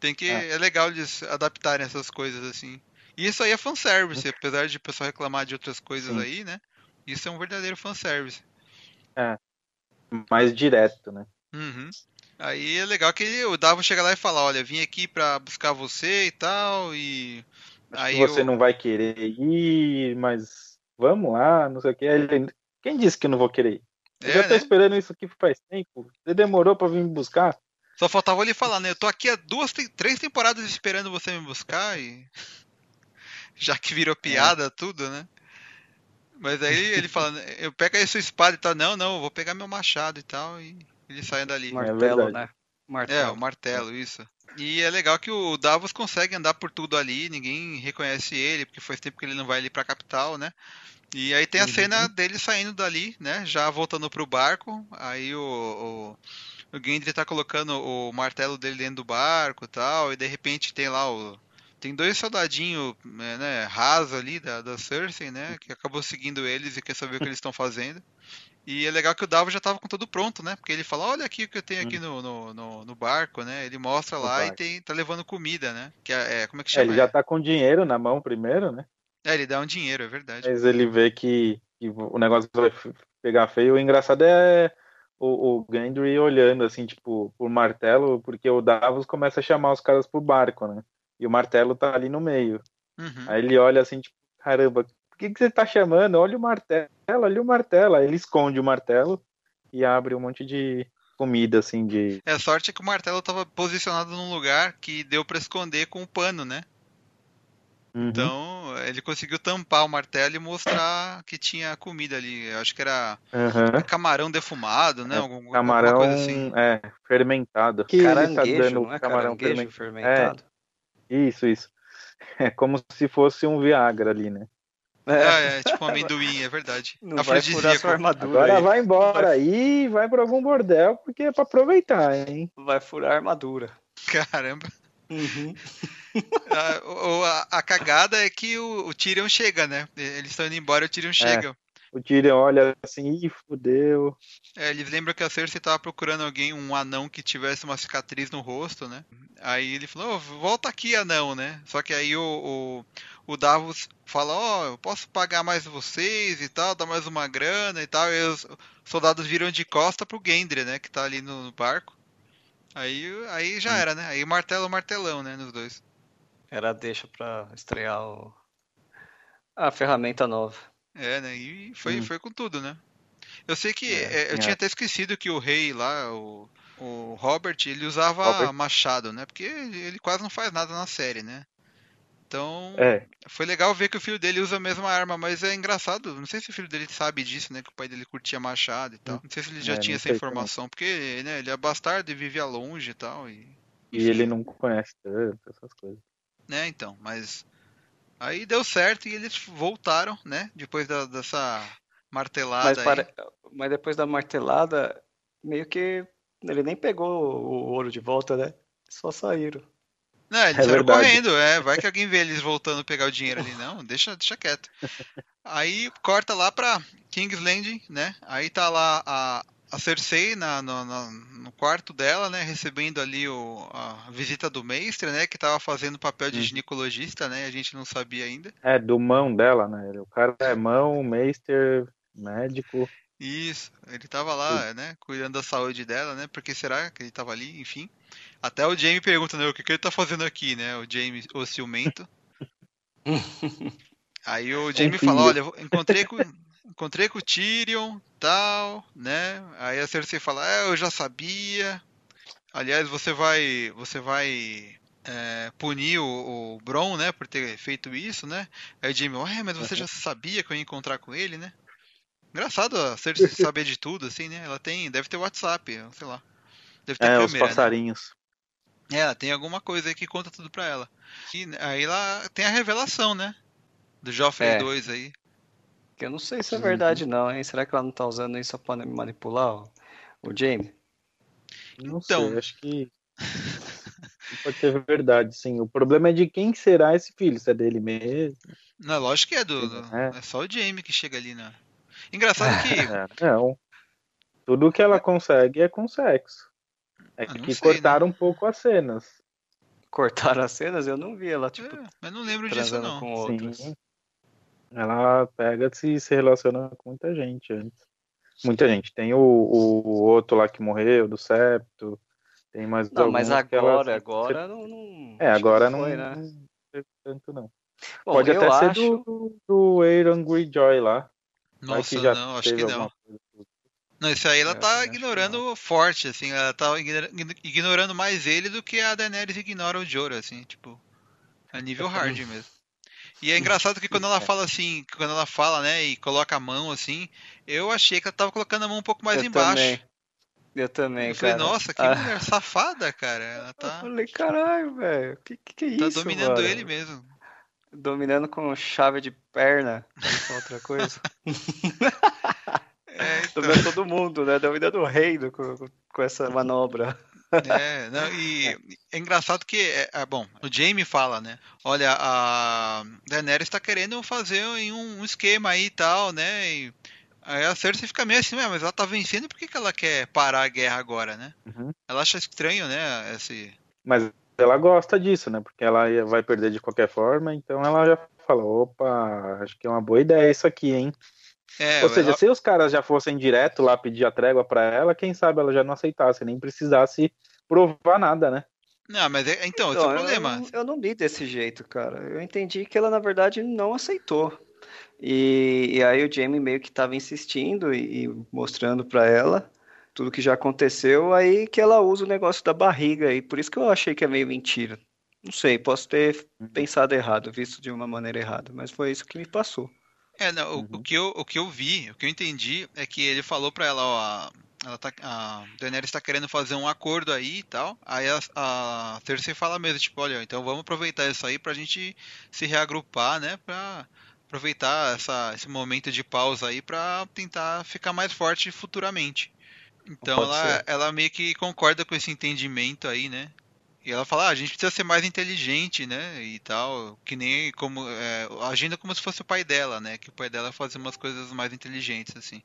S1: tem que.
S3: É.
S1: É. legal eles adaptarem essas coisas assim. E isso aí é fanservice, apesar de o pessoal reclamar de outras coisas
S3: Sim.
S1: aí, né? Isso é um verdadeiro fanservice.
S3: Mais direto, né?
S1: Uhum. Aí é legal que o Davos chega lá e fala, olha, vim aqui pra buscar você e tal, e.
S3: Acho
S1: Aí
S3: você
S1: eu-
S3: não vai querer ir, mas vamos lá, não sei o que. Ele, quem disse que eu não vou querer ir? Eu
S1: É,
S3: já tô
S1: né?
S3: esperando isso aqui faz tempo. Você demorou pra vir me buscar?
S1: Só faltava ele falar, né? Eu tô aqui há duas, três temporadas esperando você me buscar e. Já que virou piada tudo, né? Mas aí ele fala, né, eu pego aí sua espada e tal. Não, não, eu vou pegar meu machado e tal. E ele sai dali.
S2: Martelo,
S3: verdade.
S2: né?
S1: É,
S2: Martelo.
S1: o martelo, isso. E é legal que o Davos consegue andar por tudo ali, ninguém reconhece ele, porque faz tempo que ele não vai ali pra capital, né? E aí tem a
S3: Uhum.
S1: cena dele saindo dali, né? Já voltando pro barco. Aí o, o, o Gendry tá colocando o martelo dele dentro do barco e tal. E de repente tem lá o. Tem dois soldadinhos, né, né, raso ali da, da Cersei, né? Que acabou seguindo eles e quer saber o que eles estão fazendo. E é legal que o Davos já tava com tudo pronto, né? Porque ele fala, olha aqui o que eu tenho aqui no, no, no, no barco, né? Ele mostra lá e tem, tá levando comida, né? Que é, é- como é que
S3: É,
S1: chama?
S3: ele já tá com dinheiro na mão primeiro, né?
S1: É, ele dá um dinheiro, é verdade.
S3: Mas ele vê que, que o negócio vai pegar feio. O engraçado é o, o Gendry olhando, assim, tipo, por martelo, porque o Davos começa a chamar os caras pro barco, né? E o martelo tá ali no meio.
S1: Uhum.
S3: Aí ele olha assim, tipo, caramba, por que, que você tá chamando? Olha o martelo, olha o martelo. Aí ele esconde o martelo e abre um monte de comida, assim, de.
S1: É, a sorte é que o martelo tava posicionado num lugar que deu pra esconder com o pano, né?
S3: Uhum.
S1: Então, ele conseguiu tampar o martelo e mostrar que tinha comida ali. Eu acho que era
S3: Aham.
S1: camarão defumado, né?
S3: É,
S1: Algum-
S3: Camarão
S1: alguma coisa assim.
S3: é, fermentado. Que tá
S2: Caranguejo,
S3: dando
S2: não é
S3: camarão
S2: caranguejo
S3: fermentado.
S2: fermentado?
S3: Isso, isso. É como se fosse um Viagra ali, né?
S1: É, é, tipo um amendoim, é verdade.
S2: Não vai furar sua armadura
S3: Agora
S2: aí.
S3: vai embora aí e vai pra algum bordel, porque é pra aproveitar, hein?
S2: Vai furar a armadura.
S1: Caramba.
S2: Uhum.
S1: A, o- a- a cagada é que o, o Tyrion chega, né? Eles estão indo embora e o Tyrion chega.
S3: O Tyrion olha assim, ih, fudeu.
S1: É, eles lembram que a Cersei tava procurando alguém, um anão que tivesse uma cicatriz no rosto, né? Aí ele falou, "Ô, volta aqui, anão, né? Só que aí o, o, o Davos fala, ó, eu posso pagar mais vocês e tal, dar mais uma grana e tal. E os soldados viram de costa pro Gendry, né? Que tá ali no, no barco. Aí, aí já era, né? Aí martelo, martelão, né? Nos dois.
S2: Era deixa pra estrear o... a ferramenta nova.
S1: É, né? E foi,
S3: Hum.
S1: foi com tudo, né? Eu sei que
S3: É,
S1: é, eu
S3: é.
S1: tinha até esquecido que o rei lá, o, o Robert, ele usava
S3: Robert.
S1: machado, né? Porque ele quase não faz nada na série, né? Então,
S3: É,
S1: foi legal ver que o filho dele usa a mesma arma, mas é engraçado. Não sei se o filho dele sabe disso, né? Que o pai dele curtia machado e tal. Não sei se ele já
S3: É,
S1: tinha
S3: não
S1: essa informação, porque né, ele é bastardo e vivia longe e tal. E,
S3: e ele não conhece tanto essas coisas.
S1: né, então, mas aí deu certo e eles voltaram, né, depois da- dessa martelada
S2: Mas,
S1: aí.
S2: pare- mas depois da martelada, meio que ele nem pegou o ouro de volta, né? Só saíram.
S1: Não, eles
S3: É
S1: saíram
S3: verdade.
S1: correndo, é, vai que alguém vê eles voltando a pegar o dinheiro ali, não, deixa, deixa quieto. Aí corta lá pra King's Landing, né, aí tá lá a, a Cersei na, no, no- no quarto dela, né, recebendo ali o, a visita do mestre, né, que tava fazendo papel de
S3: Uhum.
S1: ginecologista, né, a gente não sabia ainda.
S3: É, do mão dela, né? O cara é mão, meister, médico.
S1: Isso, ele tava lá, né, cuidando da saúde dela, né, porque será que ele tava ali, enfim. Até o Jamie pergunta, né, o que, que ele tá fazendo aqui, né, o Jamie, o ciumento. Aí o Jamie
S3: Enfim.
S1: fala, olha, encontrei com, encontrei com o Tyrion, tal, né, aí a Cersei fala, é, eu já sabia. Aliás, você vai, você vai é, punir o, o Bron, né, por ter feito isso, né? Aí Jamie, ué, mas você já sabia que eu ia encontrar com ele, né? Engraçado a Cersei saber de tudo, assim, né? Ela tem, deve ter WhatsApp, sei lá. Deve ter
S3: É,
S1: câmera,
S3: os
S1: né?
S3: passarinhos.
S1: É, ela tem alguma coisa aí que conta tudo pra ela. E aí ela tem a revelação, né? Do Joffrey
S2: É.
S1: 2 aí.
S2: Que eu não sei se é
S3: Uhum.
S2: verdade não, hein? Será que ela não tá usando isso só pra manipular o, o Jamie?
S3: Não
S1: Então.
S3: sei, acho que pode ser verdade, sim. O problema é de quem será esse filho, se é dele mesmo.
S1: Não, lógico que é do. do-
S3: É.
S1: é só o Jamie que chega ali, né? Engraçado que.
S3: É, não. Tudo que ela consegue é com sexo. É
S1: Ah,
S3: que
S1: sei, né?
S3: cortaram um pouco as cenas.
S2: Cortaram as cenas, eu não vi ela, tipo,
S1: É, mas não lembro disso, não.
S2: com outros.
S3: Sim. Ela pega e se relaciona com muita gente antes. Muita gente. Tem o, o outro lá que morreu, do septo. Tem mais
S2: Não, mas
S3: que ela-
S2: agora, agora não, não-
S3: É, agora não,
S2: foi, né?
S3: não teve tanto não.
S2: Bom,
S3: Pode até ser
S2: acho...
S3: do, do Aaron Greyjoy lá.
S1: Nossa,
S3: que já
S1: não, acho que não. Não, isso aí ela
S2: É,
S1: tá ignorando forte, assim, ela tá ignora- ignorando mais ele do que a Daenerys ignora o Jorah, assim, tipo, a nível hard mesmo. E é engraçado que quando ela fala assim, quando ela fala, né, e coloca a mão assim, eu achei que ela tava colocando a mão um pouco mais
S2: eu
S1: embaixo.
S2: Também. Eu também,
S1: Eu falei,
S2: cara.
S1: nossa, que
S2: Ah,
S1: mulher safada, cara. Ela
S2: Eu
S1: tá,
S2: falei, caralho, velho, que, que que é
S1: tá
S2: isso,
S1: dominando
S2: mano?
S1: ele mesmo.
S2: Dominando com chave de perna, isso é outra coisa.
S1: É, então,
S2: Dominando todo mundo, né? Dominando o reino com- com essa manobra.
S1: É, não, e é engraçado que, é, é, bom, o Jamie fala, né? Olha, a Daenerys tá querendo fazer em um, um esquema aí e tal, né? E aí a Cersei fica meio assim, "Ué, mas ela tá vencendo, por que, que ela quer parar a guerra agora, né?
S3: Uhum.
S1: Ela acha estranho, né? Esse...
S3: Mas ela gosta disso, né? Porque ela vai perder de qualquer forma, então ela já fala, opa, acho que é uma boa ideia isso aqui, hein?
S1: É,
S3: Ou seja,
S1: ela-
S3: se os caras já fossem direto lá pedir a trégua pra ela, quem sabe ela já não aceitasse, nem precisasse provar nada, né?
S1: Não, mas é, então, esse é
S2: Então,
S1: o
S2: eu,
S1: problema.
S2: não- eu não li desse jeito, cara. Eu entendi que ela, na verdade, não aceitou. E, e aí o Jamie meio que tava insistindo e, e mostrando pra ela tudo que já aconteceu, aí que ela usa o negócio da barriga aí. Por isso que eu achei que é meio mentira. Não sei, posso ter pensado errado, visto de uma maneira errada, mas foi isso que me passou.
S1: É, não, o,
S3: Uhum.
S1: o que eu, o que eu vi, o que eu entendi é que ele falou pra ela, ó, a, ela tá, a Daenerys tá querendo fazer um acordo aí e tal. Aí a, a Cersei fala mesmo, tipo, olha, então vamos aproveitar isso aí pra gente se reagrupar, né, pra aproveitar essa, esse momento de pausa aí pra tentar ficar mais forte futuramente. Então
S3: Pode
S1: ela,
S3: ser.
S1: ela meio que concorda com esse entendimento aí, né? E ela fala, ah, a gente precisa ser mais inteligente, né? E tal, que nem como. É, agindo como se fosse o pai dela, né? Que o pai dela fazia umas coisas mais inteligentes, assim.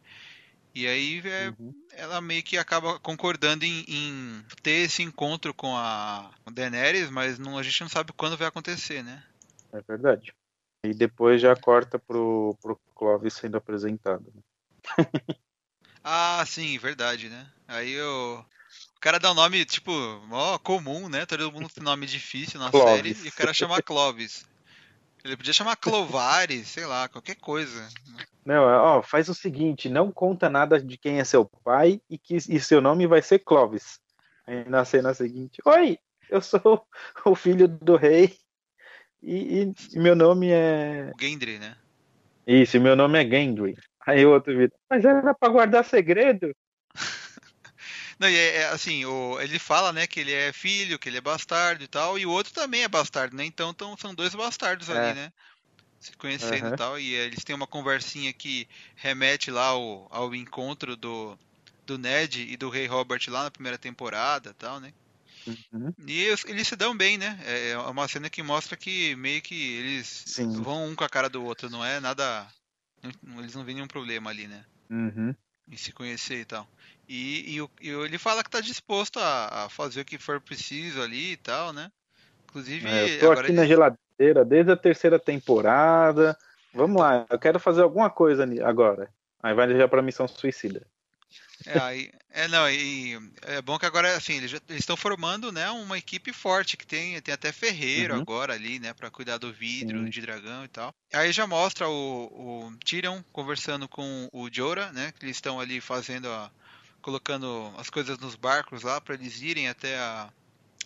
S1: E aí é,
S3: Uhum.
S1: ela meio que acaba concordando em, em ter esse encontro com a Daenerys, mas não, a gente não sabe quando vai acontecer, né?
S3: É verdade. E depois já corta pro, pro Clovis sendo apresentado. né?
S1: Ah, sim, verdade, né? Aí o. O cara dá um nome, tipo, ó, comum, né? Todo mundo tem nome difícil na
S3: Clovis.
S1: série e o cara chama Clovis. Ele podia chamar Clovares, sei lá, qualquer coisa.
S3: Não, é, ó, faz o seguinte, não conta nada de quem é seu pai e que e seu nome vai ser Clovis. Aí na cena seguinte, oi, eu sou o filho do rei e, e- meu nome é
S1: Gendry, né?
S3: isso, meu nome é Gendry. Aí o outro vira, mas era pra guardar segredo?
S1: Não, e é, é, assim, o, ele fala, né, que ele é filho, que ele é bastardo e tal, e o outro também é bastardo, né? Então tão, são dois bastardos
S2: É.
S1: ali, né? Se conhecendo
S3: Aham.
S1: e tal, e eles têm uma conversinha que remete lá ao, ao encontro do, do Ned e do Rei Robert lá na primeira temporada e tal, né?
S3: Uhum.
S1: E eles, se dão bem, né? É é uma cena que mostra que meio que eles
S3: Sim.
S1: vão um com a cara do outro, não é nada. Eles não veem nenhum problema ali, né?
S3: Uhum.
S1: Em se conhecer e tal. E, e, e ele fala que tá disposto a, a fazer o que for preciso ali e tal, né? Inclusive,
S3: É, eu tô aqui na
S1: ele-
S3: geladeira desde a terceira temporada. Vamos lá, eu quero fazer alguma coisa agora. Aí vai já pra missão suicida.
S1: É, aí, é, não, e é bom que agora, assim, eles já- eles estão formando, né, uma equipe forte, que tem, tem até ferreiro
S3: Uhum.
S1: agora ali, né, pra cuidar do vidro,
S3: Sim.
S1: de dragão e tal. Aí já mostra o, o Tyrion conversando com o Jorah, né, que eles estão ali fazendo a, colocando as coisas nos barcos lá para eles irem até a,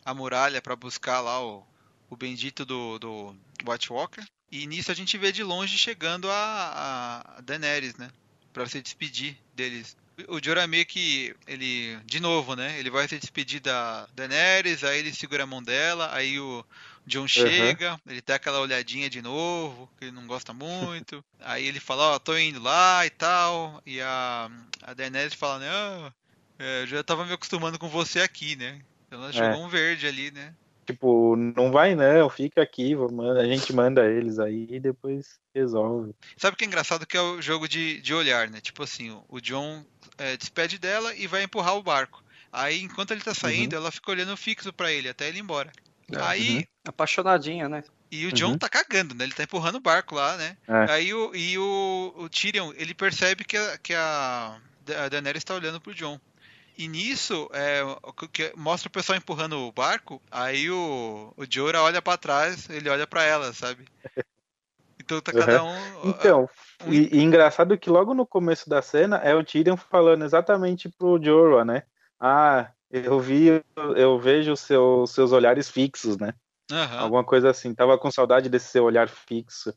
S1: a muralha para buscar lá o, o bendito do, do White Walker. E nisso a gente vê de longe chegando a, a Daenerys, né? Pra se despedir deles. O Jorah meio que, ele, de novo, né? Ele vai se despedir da Daenerys, aí ele segura a mão dela, aí o John chega, uhum. ele dá aquela olhadinha de novo, que ele não gosta muito. aí ele fala, ó, oh, tô indo lá e tal. E a, a Daenerys fala, né? Oh, eu já tava me acostumando com você aqui, né? Ela jogou é. um verde ali, né?
S3: Tipo, não vai não, fica aqui, a gente manda eles aí e depois resolve.
S1: Sabe o que é engraçado que é o jogo de, de olhar, né? Tipo assim, o John é, despede dela e vai empurrar o barco. Aí, enquanto ele tá saindo, uhum. ela fica olhando fixo para ele, até ele ir embora. É, aí. Uhum.
S2: Apaixonadinha, né?
S1: E o John uhum. tá cagando, né? Ele tá empurrando o barco lá, né? É. Aí o, e o, o Tyrion, ele percebe que a, que a, a Daenerys tá olhando pro John. E nisso, é, que mostra o pessoal empurrando o barco, aí o, o Jorah olha para trás, ele olha para ela, sabe? Então tá cada um.
S3: Então, um... E, e, engraçado que logo no começo da cena é o Tyrion falando exatamente pro Jorah, né? Ah, eu vi, eu vejo seu, seus olhares fixos, né? Uhum. Alguma coisa assim. Tava com saudade desse seu olhar fixo.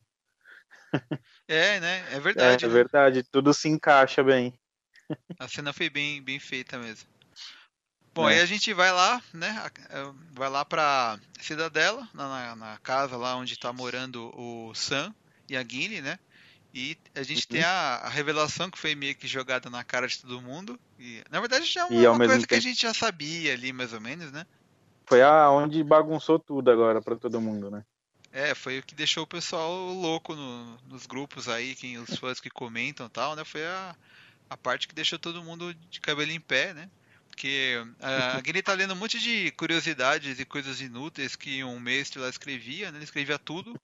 S1: É, né? É verdade.
S3: É,
S1: né?
S3: é verdade. Tudo se encaixa bem.
S1: A cena foi bem, bem feita mesmo. Bom, é. aí a gente vai lá, né? É, vai lá pra Cidadela, na, na casa lá onde tá morando o Sam e a Guinea, né? E a gente uhum. tem a, a, revelação que foi meio que jogada na cara de todo mundo. E, na verdade, já é uma, uma coisa que a gente já sabia ali, mais ou menos, né?
S3: Foi aonde bagunçou tudo agora para todo mundo, né?
S1: É, foi o que deixou o pessoal louco no, nos grupos aí, quem, os fãs que comentam e tal, né? Foi a, a parte que deixou todo mundo de cabelo em pé, né? Porque a Guilherme tá lendo um monte de curiosidades e coisas inúteis que um mestre lá escrevia, né? Ele escrevia tudo.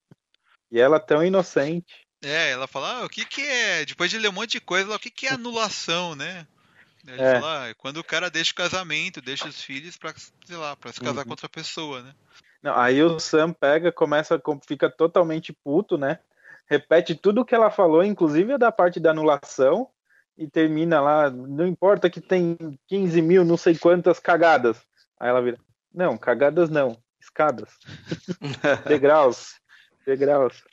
S3: E ela tão inocente.
S1: É, ela fala, ah, o que que é... Depois de ler um monte de coisa, ela, o que que é anulação, né? Ele é. fala, ah, quando o cara deixa o casamento, deixa os filhos pra, sei lá, pra se casar uhum. com outra pessoa, né?
S3: Não, aí o Sam pega, começa, fica totalmente puto, né? Repete tudo o que ela falou, inclusive a da parte da anulação, e termina lá, não importa que tem 15 mil, não sei quantas cagadas. Aí ela vira, não, cagadas não, escadas. degraus, degraus.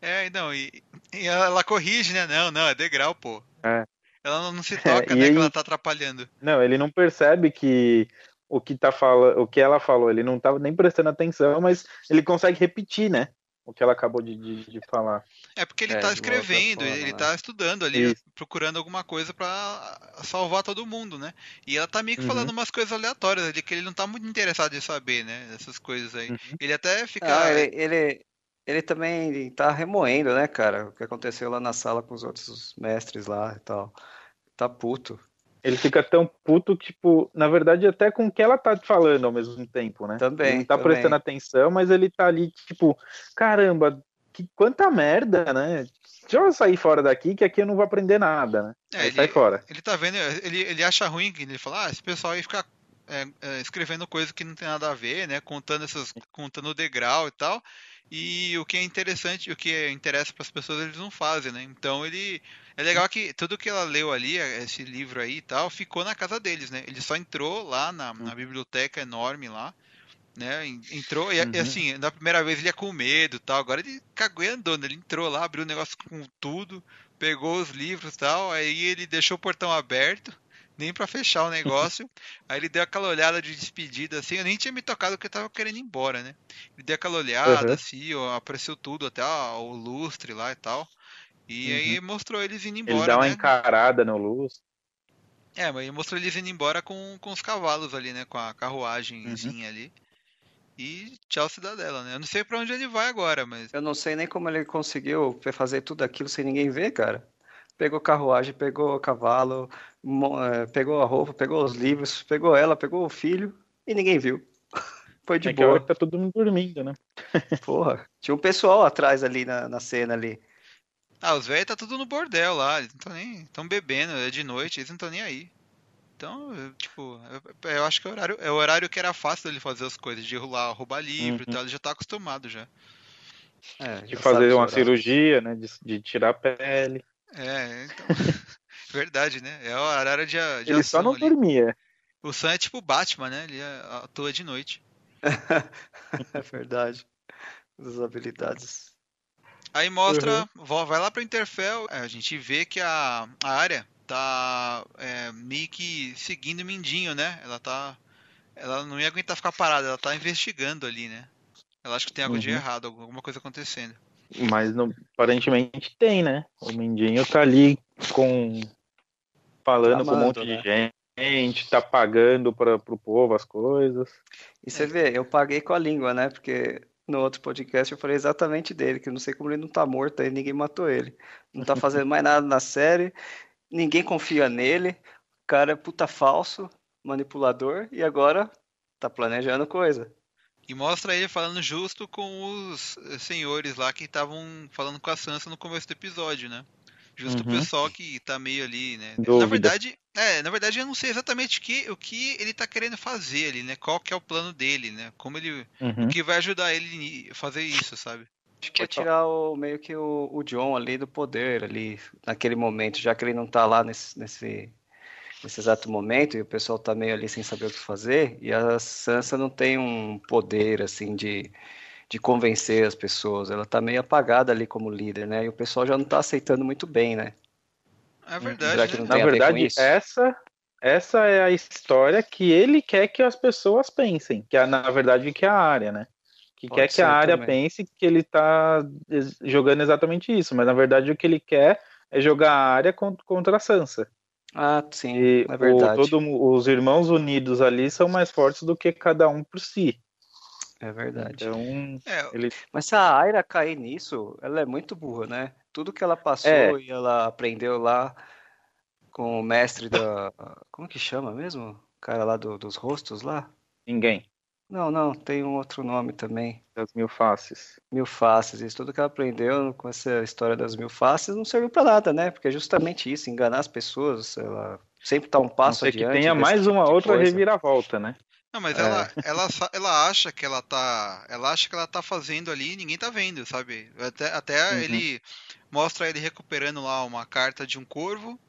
S1: É, não, e, e, ela corrige, né? Não, não, é degrau, pô.
S3: É.
S1: Ela não, se toca, é, né, que ela tá atrapalhando.
S3: Não, ele não percebe que o que tá falando, o que ela falou, ele não tava nem prestando atenção, mas ele consegue repetir, né? o que ela acabou de, de, de falar.
S1: É porque ele é, escrevendo, forma, ele né? estudando ali, Isso. procurando alguma coisa para salvar todo mundo, né? E ela tá meio que uhum. falando umas coisas aleatórias ali, que ele não tá muito interessado em saber, né? Essas coisas aí. Uhum. Ele até fica.
S2: Ah, ele, ele, ele, também tá remoendo, né, cara? O que aconteceu lá na sala com os outros mestres lá e tal. Tá puto.
S3: Ele fica tão puto, tipo, na verdade, até com o que ela tá falando ao mesmo tempo, né?
S2: Também.
S3: Ele
S2: não
S3: tá
S2: também.
S3: prestando atenção, mas ele tá ali, tipo, caramba, que quanta merda, né? Deixa eu sair fora daqui, que aqui eu não vou aprender nada, né?
S1: É, ele, sai fora. Ele tá vendo, ele, ele acha ruim que ele fala, ah, esse pessoal aí fica é, é, escrevendo coisa que não tem nada a ver, né? Contando essas, contando o degrau e tal. E o que é interessante, o que interessa para as pessoas eles não fazem, né? Então ele é legal que tudo que ela leu ali, esse livro aí e tal, ficou na casa deles, né? Ele só entrou lá na, na biblioteca enorme lá, né? Entrou e, uhum. assim, na primeira vez ele ia com medo, tal. Agora ele cagou e andou, né? Ele entrou lá, abriu o negócio com tudo, pegou os livros, tal. Aí ele deixou o portão aberto nem para fechar o negócio. Aí ele deu aquela olhada de despedida, assim, eu nem tinha me tocado que eu tava querendo ir embora, né? Ele deu aquela olhada, uhum. assim, ó, apareceu tudo, até ó, o lustre lá e tal. E uhum. aí mostrou eles indo embora.
S3: Ele dá uma
S1: né?
S3: encarada no lustre.
S1: É, mas ele mostrou eles indo embora com, com os cavalos ali, né? Com a carruagemzinha uhum. ali. E tchau cidadela, né? Eu não sei para onde ele vai agora, mas.
S2: Eu não sei nem como ele conseguiu fazer tudo aquilo sem ninguém ver, cara pegou carruagem, pegou cavalo, pegou a roupa, pegou os livros, pegou ela, pegou o filho e ninguém viu. Foi de é boa.
S3: Que tá todo mundo dormindo, né?
S2: Porra, tinha um pessoal atrás ali na, na cena ali.
S1: Ah, os velhos tá tudo no bordel lá, eles não estão nem. estão bebendo, é de noite, eles não estão nem aí. Então, tipo, eu, eu, acho que é o, horário, é o horário que era fácil dele fazer as coisas, de rolar, roubar livro uhum. e tal, ele já tá acostumado já.
S3: É, de fazer uma cirurgia, né? De, de tirar a pele.
S1: É, então. Verdade, né? É o horário de, de
S3: Ele só não
S1: ali.
S3: dormia.
S1: O Sam é tipo o Batman, né? Ele atua de noite.
S2: É verdade. As habilidades.
S1: Aí mostra, vo- vai lá pro Interfell, é, a gente vê que a, a área tá é, meio que seguindo o Mindinho, né? Ela tá. Ela não ia aguentar ficar parada, ela tá investigando ali, né? Ela acha que tem algo de
S3: Uhum.
S1: errado, alguma coisa acontecendo.
S3: Mas não, aparentemente tem, né? O Mindinho tá ali com. Falando com um monte
S2: né?
S3: de gente, tá pagando para pro povo as coisas.
S2: E você vê, eu paguei com a língua, né? Porque no outro podcast eu falei exatamente dele, que eu não sei como ele não tá morto aí, ninguém matou ele. Não tá fazendo mais nada na série, ninguém confia nele, o cara é puta falso, manipulador, e agora tá planejando coisa.
S1: E mostra ele falando justo com os senhores lá que estavam falando com a Sansa no começo do episódio, né? Justo o
S3: Uhum.
S1: pessoal que tá meio ali, né? Na
S3: Dúvida.
S1: verdade, é, na verdade eu não sei exatamente o que, o que ele tá querendo fazer ali, né? Qual que é o plano dele, né? Como ele,
S3: Uhum.
S1: o que vai ajudar ele a fazer isso, sabe?
S2: Acho que é tirar o, meio que o, o John ali do poder, ali, naquele momento, já que ele não tá lá nesse, nesse, nesse exato momento e o pessoal tá meio ali sem saber o que fazer, e a Sansa não tem um poder, assim, de, de convencer as pessoas, ela tá meio apagada ali como líder, né? E o pessoal já não tá aceitando muito bem, né?
S1: É
S2: Será
S1: verdade,
S2: que não
S1: né?
S3: Na verdade, essa essa é a história que ele quer que as pessoas pensem, que é na verdade que é a área, né? Que
S2: Pode
S3: quer que a área
S2: também.
S3: pense que ele tá jogando exatamente isso, mas na verdade o que ele quer é jogar a área con- contra a Sansa.
S2: Ah, sim,
S3: E
S2: é
S3: o-
S2: verdade.
S3: todo mu- os irmãos unidos ali são mais fortes do que cada um por si.
S2: É verdade.
S3: Então,
S1: É,
S3: ele
S2: Mas se a Aira cair nisso, ela é muito burra, né? Tudo que ela passou
S3: É.
S2: e ela aprendeu lá com o mestre da. Como que chama mesmo? O cara lá do- dos rostos lá?
S3: ninguém
S2: Não, não, tem um outro nome também.
S3: das mil faces.
S2: Mil faces. Isso tudo que ela aprendeu com essa história das mil faces não serviu pra nada, né? Porque é justamente isso, enganar as pessoas. Ela sempre tá um
S3: A não
S2: passo
S3: ser que
S2: adiante
S3: tenha mais
S2: tipo
S3: uma outra
S2: coisa.
S3: reviravolta, né?
S1: Não, mas
S3: É.
S1: ela, ela, ela acha que ela tá. Ela acha que ela tá fazendo ali e ninguém tá vendo, sabe? Até, até
S3: Uhum.
S1: ele mostra ele recuperando lá uma carta de um corvo.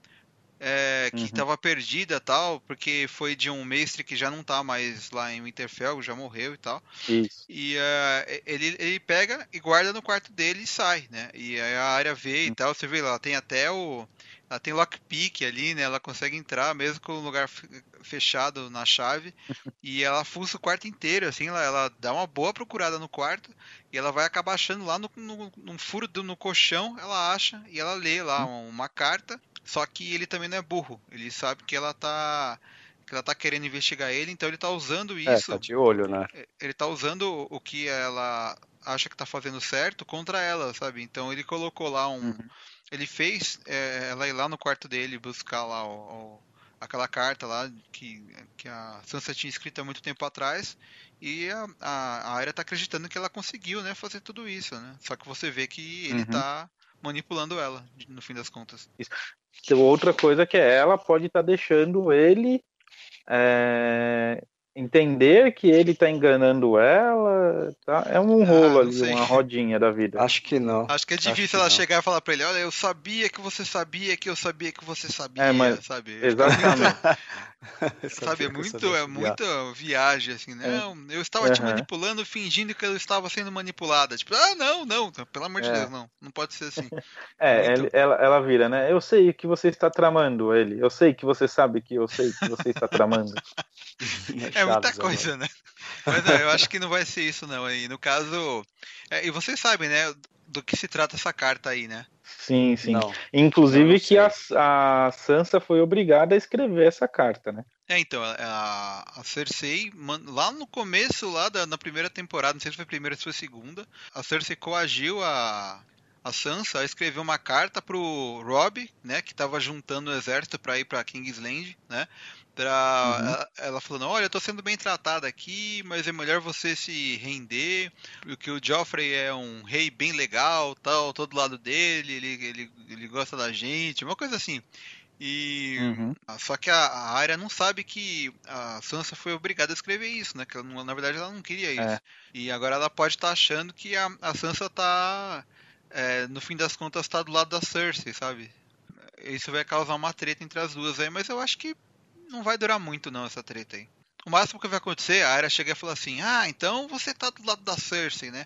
S1: é, que
S3: Uhum.
S1: estava perdida tal, porque foi de um mestre que já não tá mais lá em Winterfell, já morreu e tal.
S3: Isso.
S1: E eh, ele, ele pega e guarda no quarto dele e sai, né? E aí a área vê e tal, você vê lá, tem até o. Ela tem lockpick ali, né? Ela consegue entrar mesmo com o lugar fe- fechado na chave. e ela fuça o quarto inteiro, assim, ela, ela dá uma boa procurada no quarto. E ela vai acabar achando lá no, no, num furo do, no colchão, ela acha e ela lê lá uma carta. Só que ele também não é burro. Ele sabe que ela tá. Que ela tá querendo investigar ele, então ele tá usando
S2: É,
S1: isso
S2: tá de olho, né?
S1: ele tá usando o que ela acha que tá fazendo certo contra ela, sabe? Então ele colocou lá um.
S3: Uhum.
S1: Ele fez é, ela ir lá no quarto dele buscar lá o, o- aquela carta lá que, que a Sansa tinha escrito há muito tempo atrás. E a, a, a Arya tá acreditando que ela conseguiu, né, fazer tudo isso, né? Só que você vê que ele
S3: Uhum.
S1: tá manipulando ela, no fim das contas.
S3: Tem Outra coisa que é ela pode estar deixando ele é, entender que ele está enganando ela. Tá? É um
S1: Ah,
S3: rolo
S1: não
S3: ali,
S1: sei.
S3: uma rodinha da vida.
S2: Acho que não.
S1: Acho que é difícil
S2: que
S1: ela
S2: não.
S1: chegar e falar pra ele, olha, eu sabia que você sabia que eu sabia que você sabia,
S3: É, mas-
S1: sabe?
S3: Exatamente.
S1: Sabe, é
S2: eu
S1: muito,
S2: sabia
S1: é muita viagem, assim, não, eu estava te
S3: Aham.
S1: manipulando fingindo que eu estava sendo manipulada. Tipo, ah, não, não, pelo amor de
S3: É.
S1: Deus, não, não pode ser assim.
S3: É,
S1: Muito.
S3: ele- ela, ela vira, né? Eu sei que você está tramando ele. Eu sei que você sabe que eu sei que você está tramando.
S1: É muita
S2: Chaves
S1: coisa, né? Mas não, eu acho que não vai ser isso, não. Aí, no caso, é, e vocês sabem, né, do que se trata essa carta aí, né?
S3: Sim, sim.
S2: Não.
S3: Inclusive
S2: não
S3: que a, a Sansa foi obrigada a escrever essa carta, né?
S1: É, então, a, a Cersei, lá no começo, lá da, na primeira temporada, não sei se foi a primeira ou se foi a segunda, a Cersei coagiu a, a Sansa a escrever uma carta pro Robb, né, que tava juntando o exército para ir para Kingsland, né, pra,
S3: Uhum.
S1: ela, ela falando, olha, eu tô sendo bem tratada aqui, mas é melhor você se render, porque o Joffrey é um rei bem legal, tal, todo lado dele, ele, ele, ele gosta da gente, uma coisa assim. E
S3: Uhum.
S1: Só que a, a Arya não sabe que a Sansa foi obrigada a escrever isso, né? Que ela na verdade ela não queria isso.
S3: É.
S1: E agora ela pode estar achando que a, a Sansa tá, é, no fim das contas, tá do lado da Cersei, sabe? isso vai causar uma treta entre as duas aí, mas eu acho que não vai durar muito não essa treta aí. O máximo que vai acontecer, a Arya chega e fala assim: Ah, então você tá do lado da Cersei, né?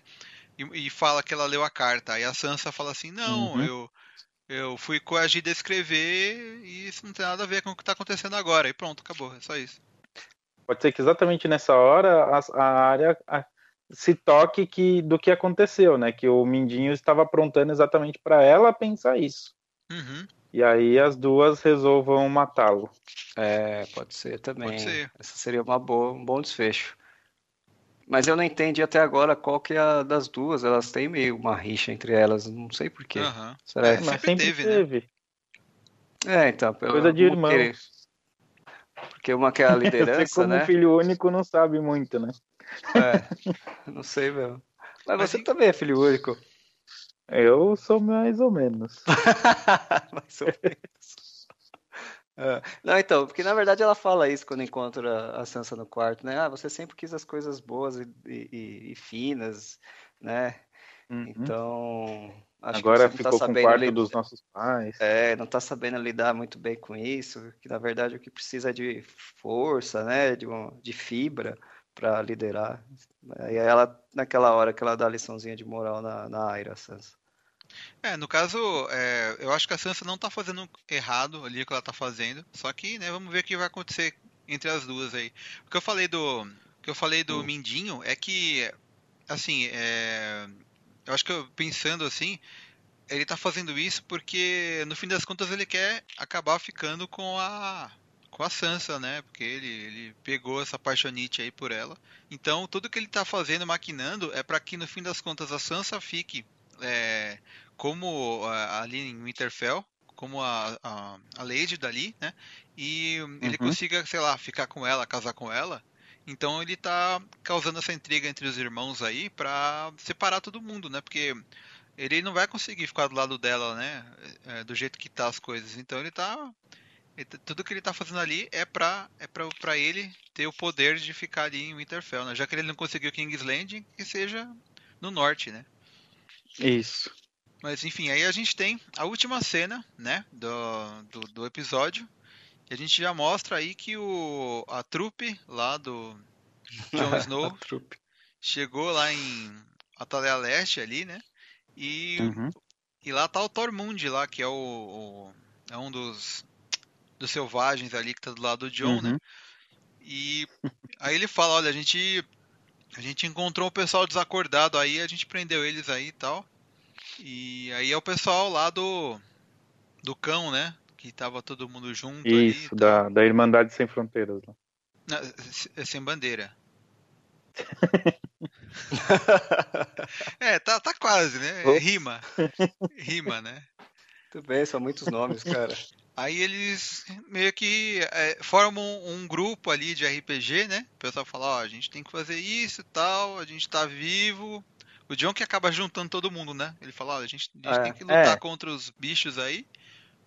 S1: E, e fala que ela leu a carta. Aí a Sansa fala assim: Não,
S3: Uhum.
S1: eu, eu fui coagida a escrever e isso não tem nada a ver com o que tá acontecendo agora. E pronto, acabou. É só isso.
S3: Pode ser que exatamente nessa hora a, a área se toque que, do que aconteceu, né? Que o Mindinho estava aprontando exatamente para ela pensar isso.
S1: Uhum.
S3: E aí as duas resolvam matá-lo.
S2: É, pode ser também.
S1: Pode ser.
S2: Essa seria uma boa, um bom desfecho. Mas eu não entendi até agora qual que é a das duas. Elas têm meio uma rixa entre elas, não sei por quê.
S1: Aham.
S2: Será
S1: É,
S2: que...
S3: Mas
S1: sempre
S3: sempre
S1: teve, né?
S2: É, então,
S3: Coisa de irmão.
S2: querer- Porque uma quer a
S3: Você
S2: liderança,
S3: como
S2: né?
S3: filho único não sabe muito, né?
S2: É, não sei mesmo. Mas
S1: Mas
S2: você
S1: em-
S2: também é filho único.
S3: Eu sou mais ou menos.
S2: Mais ou menos. É. Não, então, porque na verdade ela fala isso quando encontra a Sansa no quarto, né? Ah, você sempre quis as coisas boas e, e- e finas, né?
S3: Uhum.
S2: Então, acho
S3: Agora
S2: não
S3: ficou
S2: tá
S3: com o quarto
S2: li-
S3: dos nossos pais.
S2: é, não tá sabendo lidar muito bem com isso, que na verdade o que precisa é de força, né? De, um- de fibra para liderar. Aí ela, naquela hora que ela dá a liçãozinha de moral na, na Aira, Sansa.
S1: É, no caso, é, eu acho que a Sansa não tá fazendo errado ali o que ela tá fazendo. Só que, né, vamos ver o que vai acontecer entre as duas aí. O que eu falei do, o que eu falei do
S2: Hum.
S1: Mindinho é que, assim, é, eu acho que eu, pensando assim, ele tá fazendo isso porque no fim das contas ele quer acabar ficando com a com a Sansa, né? Porque ele, ele pegou essa paixonite aí por ela. Então, tudo que ele tá fazendo, maquinando, é para que no fim das contas a Sansa fique é, como ali em Winterfell, como a, a, a Lady dali, né? E ele
S3: Uhum.
S1: consiga, sei lá, ficar com ela, casar com ela. Então ele tá causando essa intriga entre os irmãos aí pra separar todo mundo, né? Porque ele não vai conseguir ficar do lado dela, né? É, do jeito que tá as coisas. Então ele tá. Tudo que ele tá fazendo ali é pra, é pra, pra ele ter o poder de ficar ali em Winterfell, né? Já que ele não conseguiu King's Landing, que seja no norte, né?
S3: Isso.
S1: Mas enfim, aí a gente tem a última cena, né, do, do, do episódio. E a gente já mostra aí que o, a trupe lá do Jon Snow chegou lá em Atalea Leste ali, né? E,
S3: Uhum.
S1: e lá tá o Tormund lá, que é o, o- é um dos dos selvagens ali que tá do lado do Jon, né?
S3: Uhum.
S1: E aí ele fala, olha, a gente a gente encontrou o pessoal desacordado aí, a gente prendeu eles aí e tal. E aí é o pessoal lá do do cão, né? Que tava todo mundo junto ali.
S3: Isso,
S1: tal.
S3: da, da Irmandade Sem Fronteiras. né?
S1: Não, se- é sem bandeira. É, tá, tá quase, né?
S3: Ops.
S1: Rima. Rima, né?
S2: Tudo bem, são muitos nomes, cara.
S1: Aí eles meio que é, formam um grupo ali de RPG, né? O pessoal fala, ó, a gente tem que fazer isso e tal, a gente tá vivo. O John que acaba juntando todo mundo, né? Ele fala, ó, a gente, a gente
S2: É,
S1: tem que lutar
S3: é.
S1: contra os bichos aí.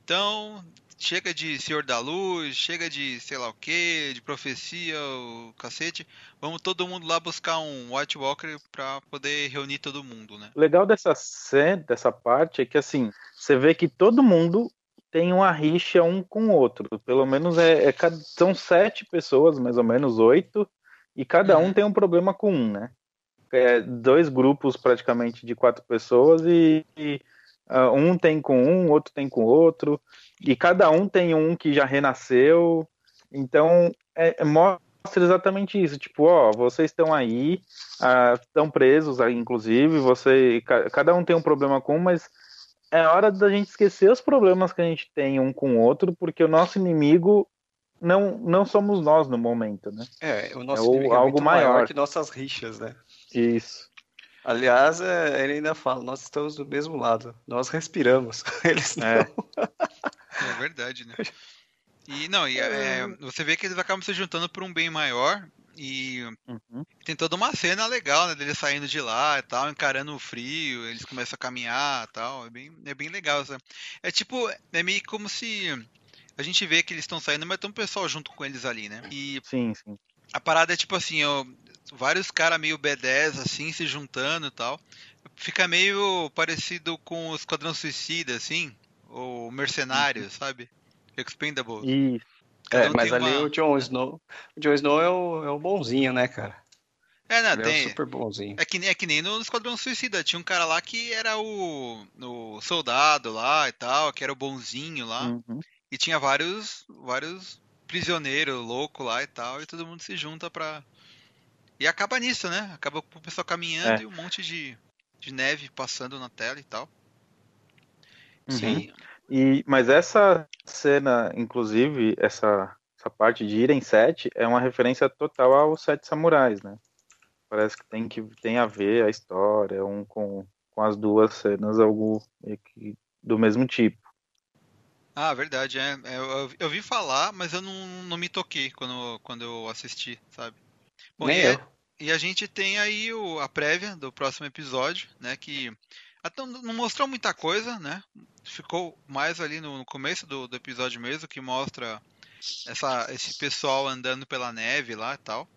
S1: Então, chega de Senhor da Luz, chega de sei lá o que, de profecia, o cacete. Vamos todo mundo lá buscar um White Walker pra poder reunir todo mundo, né?
S3: O legal dessa cena, dessa parte, é que assim, você vê que todo mundo tem uma rixa um com o outro. Pelo menos é, é são sete pessoas, mais ou menos oito, e cada um
S1: Uhum.
S3: tem um problema com um, né? É, dois grupos praticamente de quatro pessoas e, e, ah, um tem com um, outro tem com outro, e cada um tem um que já renasceu. Então, é- é- mostra exatamente isso. Tipo, ó, vocês estão aí, ah, estão presos aí, inclusive, você, ca- cada um tem um problema com um, mas é hora da gente esquecer os problemas que a gente tem um com o outro, porque o nosso inimigo não, não somos nós no momento, né?
S2: É, o nosso
S3: É o-
S2: inimigo é
S3: algo
S2: muito maior
S3: maior.
S2: que nossas rixas, né?
S3: Isso.
S2: Aliás, é, ele ainda fala, nós estamos do mesmo lado, nós respiramos. Eles não.
S3: É.
S1: É verdade, né? E não, e, é, você vê que eles acabam se juntando por um bem maior e
S3: Uhum.
S1: tem toda uma cena legal, né, deles saindo de lá e tal, encarando o frio, eles começam a caminhar e tal, é bem, é bem legal. Sabe? É tipo, é meio como se a gente vê que eles estão saindo, mas tem um pessoal junto com eles ali, né? E
S3: Sim, sim.
S1: a parada é tipo assim, ó, vários caras meio B10 assim, se juntando e tal. Fica meio parecido com o Esquadrão Suicida, assim. ou Mercenários, sabe? Expendables.
S2: É,
S1: um
S2: mas
S1: tem
S2: ali
S1: uma-
S2: o Jon Snow. O Jon Snow é o, é o bonzinho, né, cara?
S1: É, não,
S2: Ele é
S1: tem.
S2: o super bonzinho.
S1: É que, nem- é que nem no Esquadrão Suicida. Tinha um cara lá que era o, o soldado lá e tal, que era o bonzinho lá.
S3: Uhum.
S1: E tinha vários, vários prisioneiros loucos lá e tal. E todo mundo se junta pra. E acaba nisso, né? Acaba com o pessoal caminhando
S3: É.
S1: e um monte de, de neve passando na tela e tal.
S3: Sim. E, mas essa cena, inclusive, essa, essa parte de ir em sete, é uma referência total aos Sete Samurais, né? Parece que tem, que tem a ver a história, um com, com as duas cenas, algo do mesmo tipo.
S1: Ah, verdade, é. É, Eu, eu vi falar, mas eu não, não me toquei quando, quando eu assisti, sabe? Bom,
S2: Nem
S1: e, é-
S2: eu.
S1: e a gente tem aí o, a prévia do próximo episódio, né? Que até não mostrou muita coisa, né? Ficou mais ali no, no começo do, do episódio mesmo, que mostra essa, esse pessoal andando pela neve lá e tal.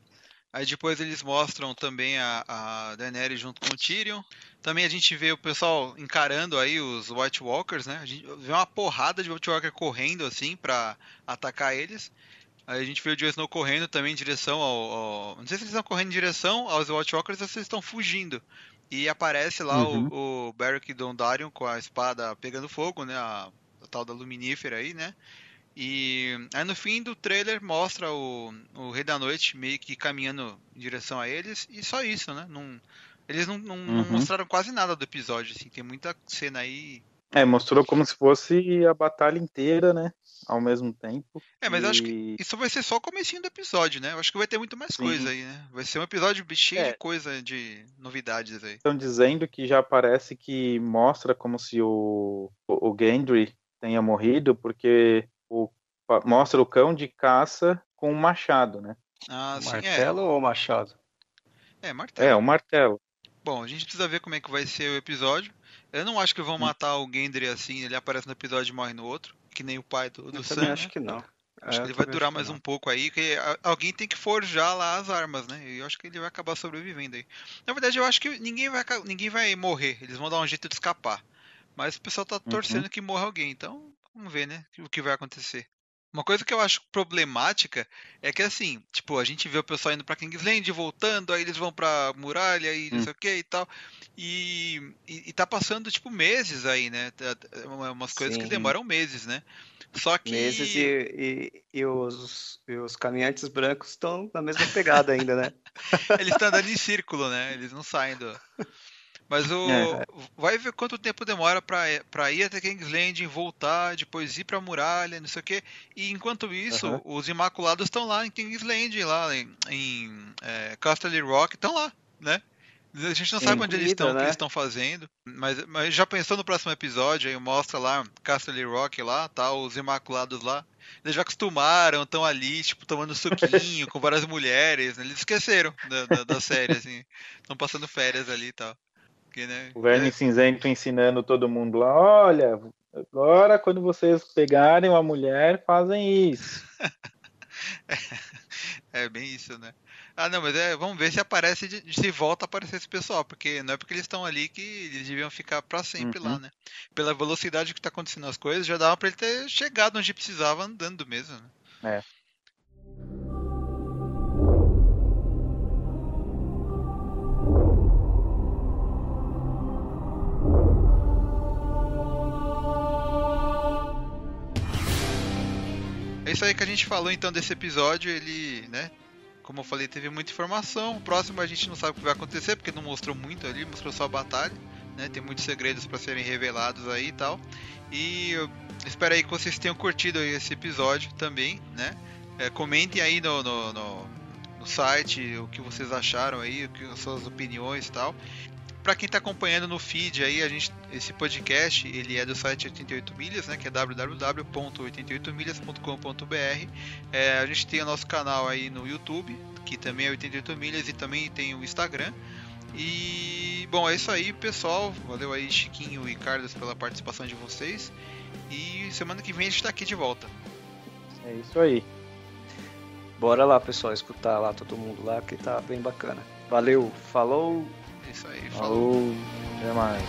S1: Aí depois eles mostram também a, a Daenerys junto com o Tyrion. Também a gente vê o pessoal encarando aí os White Walkers, né? A gente vê uma porrada de White Walker correndo assim pra atacar eles. Aí a gente vê o Jon Snow correndo também em direção ao, ao- Não sei se eles estão correndo em direção aos White Walkers ou se eles estão fugindo. E aparece lá
S3: Uhum.
S1: o, o Beric Dondarrion com a espada pegando fogo, né? A, a tal da luminífera aí, né? E aí no fim do trailer mostra o, o Rei da Noite meio que caminhando em direção a eles e só isso, né? Não, eles não, não- não
S3: Uhum.
S1: mostraram quase nada do episódio, assim. Tem muita cena aí.
S3: É, mostrou como se fosse a batalha inteira, né? Ao mesmo tempo.
S1: É, mas eu acho que
S3: E-
S1: isso vai ser só o comecinho do episódio, né? Eu acho que vai ter muito mais
S3: Sim.
S1: coisa aí, né? Vai ser um episódio cheio
S3: É.
S1: de coisa, de novidades aí.
S3: Estão dizendo que já parece que mostra como se o, o, o Gendry tenha morrido, porque o, mostra o cão de caça com um machado, né?
S1: Ah, sim,
S2: Martelo ou machado?
S1: é. É, martelo.
S3: É, um martelo.
S1: Bom, a gente precisa ver como é que vai ser o episódio. Eu não acho que vão matar o Gendry assim, ele aparece no episódio e morre no outro, que nem o pai do, do
S2: Eu
S1: Sam,
S2: também
S1: né?
S2: acho que não.
S1: Acho
S2: É,
S1: que ele
S2: eu
S1: vai durar mais
S2: não.
S1: um pouco aí, que alguém tem que forjar lá as armas, né? E eu acho que ele vai acabar sobrevivendo aí. Na verdade, eu acho que ninguém vai, ninguém vai morrer, eles vão dar um jeito de escapar. Mas o pessoal tá torcendo que morra alguém, então vamos ver, né? O que vai acontecer. Uma coisa que eu acho problemática é que assim, tipo, a gente vê o pessoal indo pra Kingsland, voltando, aí eles vão pra muralha e não
S3: Hum.
S1: sei o que e tal. E, e, e tá passando, tipo, meses aí, né? Tá- tá- Umas coisas que
S2: Sim.
S1: demoram meses, né? Só que.
S2: Meses e, e, e os, e os caminhantes brancos estão na mesma pegada ainda, né?
S1: Eles estão andando em círculo, né? Eles não saem do. Mas o.
S3: É.
S1: Vai ver quanto tempo demora pra, pra ir até King's Landing, voltar, depois ir pra muralha, não sei o quê. E enquanto isso,
S3: Aham.
S1: os Imaculados estão lá em King's Landing, lá em, em é, Castle Rock, estão lá, né? A gente não
S3: Sim.
S1: sabe onde eles estão, o que
S2: né?
S1: eles estão fazendo. Mas, mas já pensou no próximo episódio, aí mostra lá Castle Rock lá, tá? Os Imaculados lá. Eles já acostumaram, estão ali, tipo, tomando suquinho com várias mulheres. né? Eles esqueceram da, da, da série, assim. Estão passando férias ali e tal. Porque, né,
S3: O Verme Cinzento ensinando todo mundo lá, olha, agora quando vocês pegarem uma mulher, fazem isso.
S1: É, é bem isso, né? Ah, não, mas é, vamos ver se aparece, de- se volta a aparecer esse pessoal, porque não é porque eles estão ali que eles deviam ficar pra sempre lá,
S3: Uhum.
S1: né? Pela velocidade que tá acontecendo as coisas, já dava pra ele ter chegado onde precisava andando mesmo, né?
S3: É.
S1: É isso aí que a gente falou então desse episódio, ele, né? Como eu falei, teve muita informação. O próximo a gente não sabe o que vai acontecer, porque não mostrou muito ali, mostrou só a batalha. Né? Tem muitos segredos para serem revelados aí e tal. E eu espero aí que vocês tenham curtido esse episódio também, né? É, comentem aí no, no, no- no site o que vocês acharam aí, o que as suas opiniões e tal. Para quem está acompanhando no feed aí, a gente, esse podcast ele é do site 88 milhas, né? Que é www.88milhas.com.br. É, a gente tem o nosso canal aí no YouTube, que também é 88 milhas e também tem o Instagram. E bom, é isso aí, pessoal. Valeu aí, Chiquinho e Carlos, pela participação de vocês. E semana que vem a gente está aqui de volta.
S3: É isso aí.
S2: Bora lá, pessoal, escutar lá todo mundo lá, que tá bem bacana. Valeu, falou!
S1: Isso aí.
S3: Falou. Até mais.